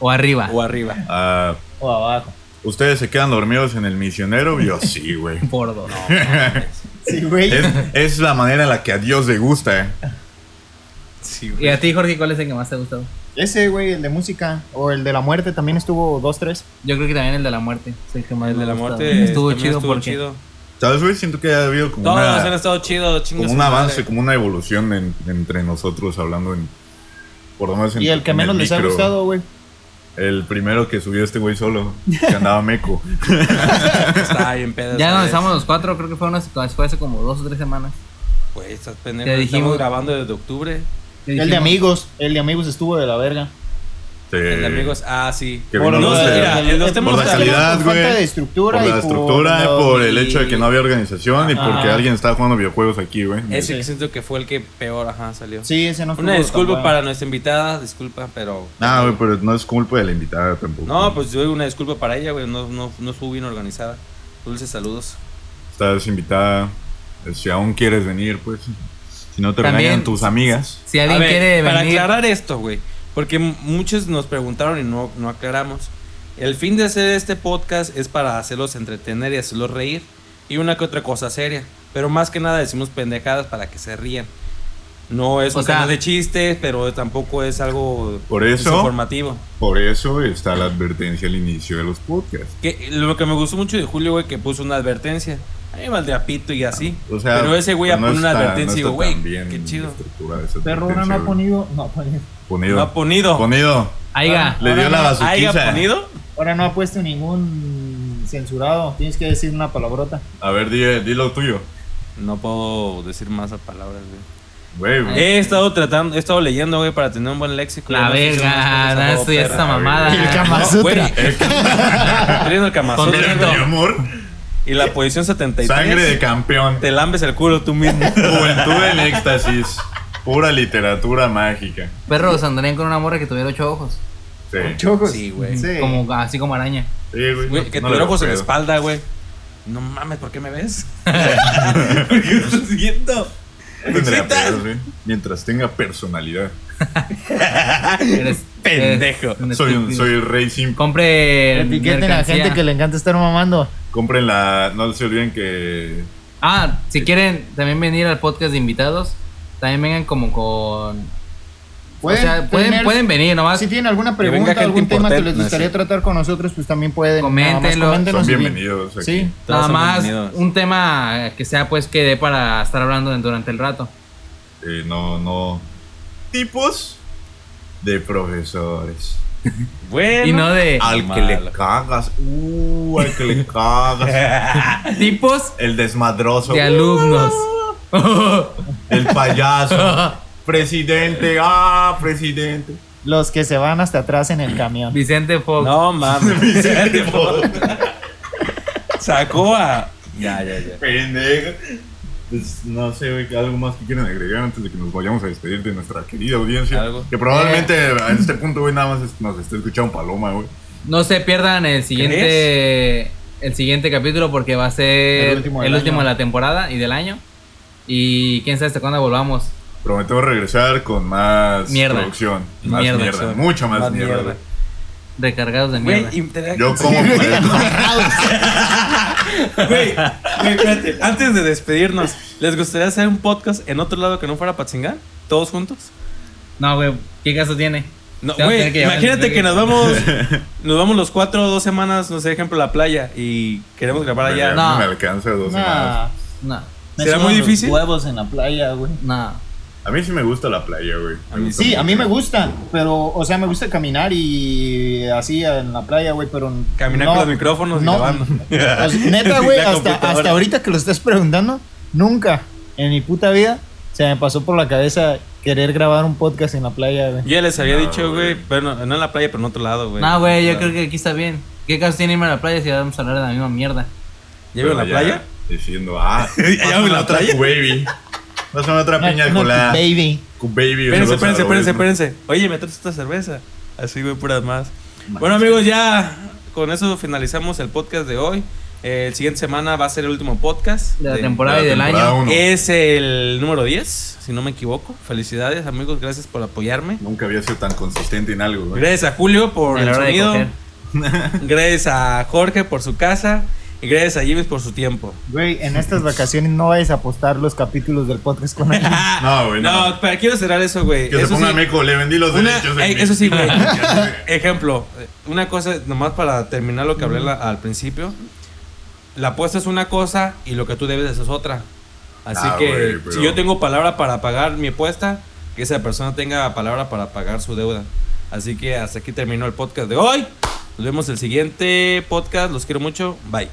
o arriba? O arriba. ah, O abajo. ¿Ustedes se quedan dormidos en el misionero? Yo sí, güey. Por dos. Sí, güey. Es, es la manera en la que a Dios le gusta. ¿eh? Sí, ¿Y güey. a ti, Jorge, cuál es el que más te ha gustado? Ese, güey, el de música. O el de la muerte también estuvo dos, tres. Yo creo que también el de la muerte. Es el que más El me de la gustado. muerte estuvo también chido estuvo porque. chido. ¿Sabes, güey? Siento que ha habido como, Todos una- han estado chidos, como un avance, madre. como una evolución en- entre nosotros hablando en. Por lo menos en Y el que en menos les ha gustado, güey. El primero que subió este güey solo, que andaba meco. Está bien pedo. Ya donde estamos los cuatro, creo que fue, unas- fue hace como dos o tres semanas. Güey, estás pendejo. Estamos dijimos- grabando desde octubre. ¿Qué El de amigos. El de amigos estuvo de la verga. Sí. El de amigos. Ah, sí. Que Por no, de- mira, en los temas por la de- calidad, por güey. de estructura por y la por estructura, lo- por el y- hecho de que no había organización y Ajá. porque alguien estaba jugando videojuegos aquí, güey. Ese que siento que fue el que peor, ajá, salió. Sí, ese no Una estuvo disculpa bueno. para nuestra invitada, disculpa, pero. Ah, güey, pero no es culpa de la invitada tampoco. No, pues doy una disculpa para ella, güey. No, no, no estuvo bien organizada. Dulces saludos. Estás invitada. eh, Si aún quieres venir, pues. Si no te También- regañan tus amigas. Si alguien ver, quiere para venir. aclarar esto, güey. Porque muchos nos preguntaron y no, no aclaramos. El fin de hacer este podcast es para hacerlos entretener y hacerlos reír. Y una que otra cosa seria. Pero más que nada decimos pendejadas para que se rían. No es O un sea- canal de chistes, pero tampoco es algo Por eso- informativo. Por eso está la advertencia al inicio de los podcasts. Que, lo que me gustó mucho de Julio, güey, que puso una advertencia. A mí me valdría pito y así. O sea, pero ese güey a no poner una advertencia y no digo, está güey, qué chido. Perro ahora no ha ponido. No, ponido. Ponido. No ha ponido. Ponido. Aiga. Le dio Ahora la no- bazuquiza. ¿Haya ponido? Ahora no ha puesto ningún censurado. Tienes que decir una palabrota. A ver, di, di lo tuyo. No puedo decir más a palabras, güey. Güey, güey. He estado tratando, he estado leyendo, güey, para tener un buen léxico. La No verga, no perra. esa mamada. El Kama No, Sutra. güey, estoy leyendo el Kama Con Sutra, delito. Mi amor. Y la posición 73. Sangre de campeón. Te lambes el culo tú mismo. Juventud en éxtasis. Pura literatura mágica. Perros andarían con una morra que tuviera ocho ojos. Sí. Chocos. Sí, güey. Sí. Como, así como araña. Sí, güey. Que no tuviera ojos en la espalda, güey. No mames, ¿por qué me ves? ¿Por qué me estás viendo? Pedos, güey. Mientras tenga personalidad. Eres Pendejo. Soy, un, soy el rey simple. Compre Etiqueten a la gente que le encanta estar mamando. Compren la. No se olviden que. Ah, si quieren también venir al podcast de invitados, también vengan como con... Pueden, o sea, pueden, tener- pueden venir nomás. Si tienen alguna pregunta, algún tema que les no gustaría tratar con nosotros, pues también pueden. Coméntenlo. nada más coméntenos Son bienvenidos aquí. Sí. Todos Nada más un tema que sea pues que dé para estar hablando durante el rato. Eh, no, no. Tipos de profesores. Bueno. Y no de Al que Malo. le cagas. Uh, al que le cagas. tipos El desmadroso. de alumnos. El payaso. presidente, ah, presidente. Los que se van hasta atrás en el camión. Vicente Fox. No mames. Vicente Fox. Sacó a. Ya, ya, ya. Pendejo. Pues no sé, algo más que quieran agregar antes de que nos vayamos a despedir de nuestra querida audiencia. Algo. Que probablemente a este punto, güey, nada más nos esté escuchando Paloma, güey. No se pierdan el siguiente el siguiente capítulo porque va a ser El último el de la temporada y del año. Y quién sabe hasta cuándo volvamos. Prometemos regresar con más Mierda. producción. Más Mierda. mierda, mucha más, Más mierda. mierda. Recargados de mierda. Interac- Yo como Güey, espérate. Antes de despedirnos, ¿les gustaría hacer un podcast en otro lado que no fuera Patzingán? ¿Todos juntos? No, güey, ¿qué caso tiene? No, güey, que imagínate que nos vamos, nos vamos los cuatro o dos semanas, no sé, ejemplo, a la playa y queremos grabar allá. No. No me alcanza dos semanas. No, me ¿Será muy los difícil? huevos en la playa, güey. no. A mí sí me gusta la playa, güey. A mí gusta Sí, a mí me gusta, pero, o sea, me gusta caminar y así en la playa, güey, pero... Caminar no- con los micrófonos y no, grabando. pues, neta, güey, hasta, hasta ahorita que lo estás preguntando, nunca en mi puta vida se me pasó por la cabeza querer grabar un podcast en la playa, güey. Ya les había No, dicho, güey, bueno, no en la playa, pero en otro lado, güey. No, güey, yo Claro. creo que aquí está bien. ¿Qué caso tiene irme a la playa si vamos a hablar de la misma mierda? ¿Ya vieron la Pero playa? Diciendo, ah, ¿Ya vieron pásame la otra baby. Pásame otra piña colada. baby. Baby. Espérense, espérense, espérense, espérense. Oye, me traes esta cerveza. Así, güey, puras más. Bueno, amigos, ya con eso finalizamos el podcast de hoy. Eh, el siguiente semana va a ser el último podcast. De la de- temporada y del temporada año. uno. Es el número 10, si no me equivoco. Felicidades, amigos, gracias por apoyarme. Nunca había sido tan consistente en algo, güey. Gracias a Julio por el de sonido. Gracias a Jorge por su casa. Y gracias a Jimis por su tiempo. Güey, en estas vacaciones no vayas a apostar los capítulos del podcast con alguien. No, güey, no. No, pero quiero cerrar eso, güey. Que se Eso ponga sí, meco, le vendí los una- derechos. eh, eso sí, güey. Ejemplo, una cosa, nomás para terminar lo que hablé la- al principio. La apuesta es una cosa y lo que tú debes es otra. Así Ah, que pero- si yo tengo palabra para pagar mi apuesta, que esa persona tenga palabra para pagar su deuda. Así que hasta aquí terminó el podcast de hoy. Nos vemos el siguiente podcast. Los quiero mucho. Bye.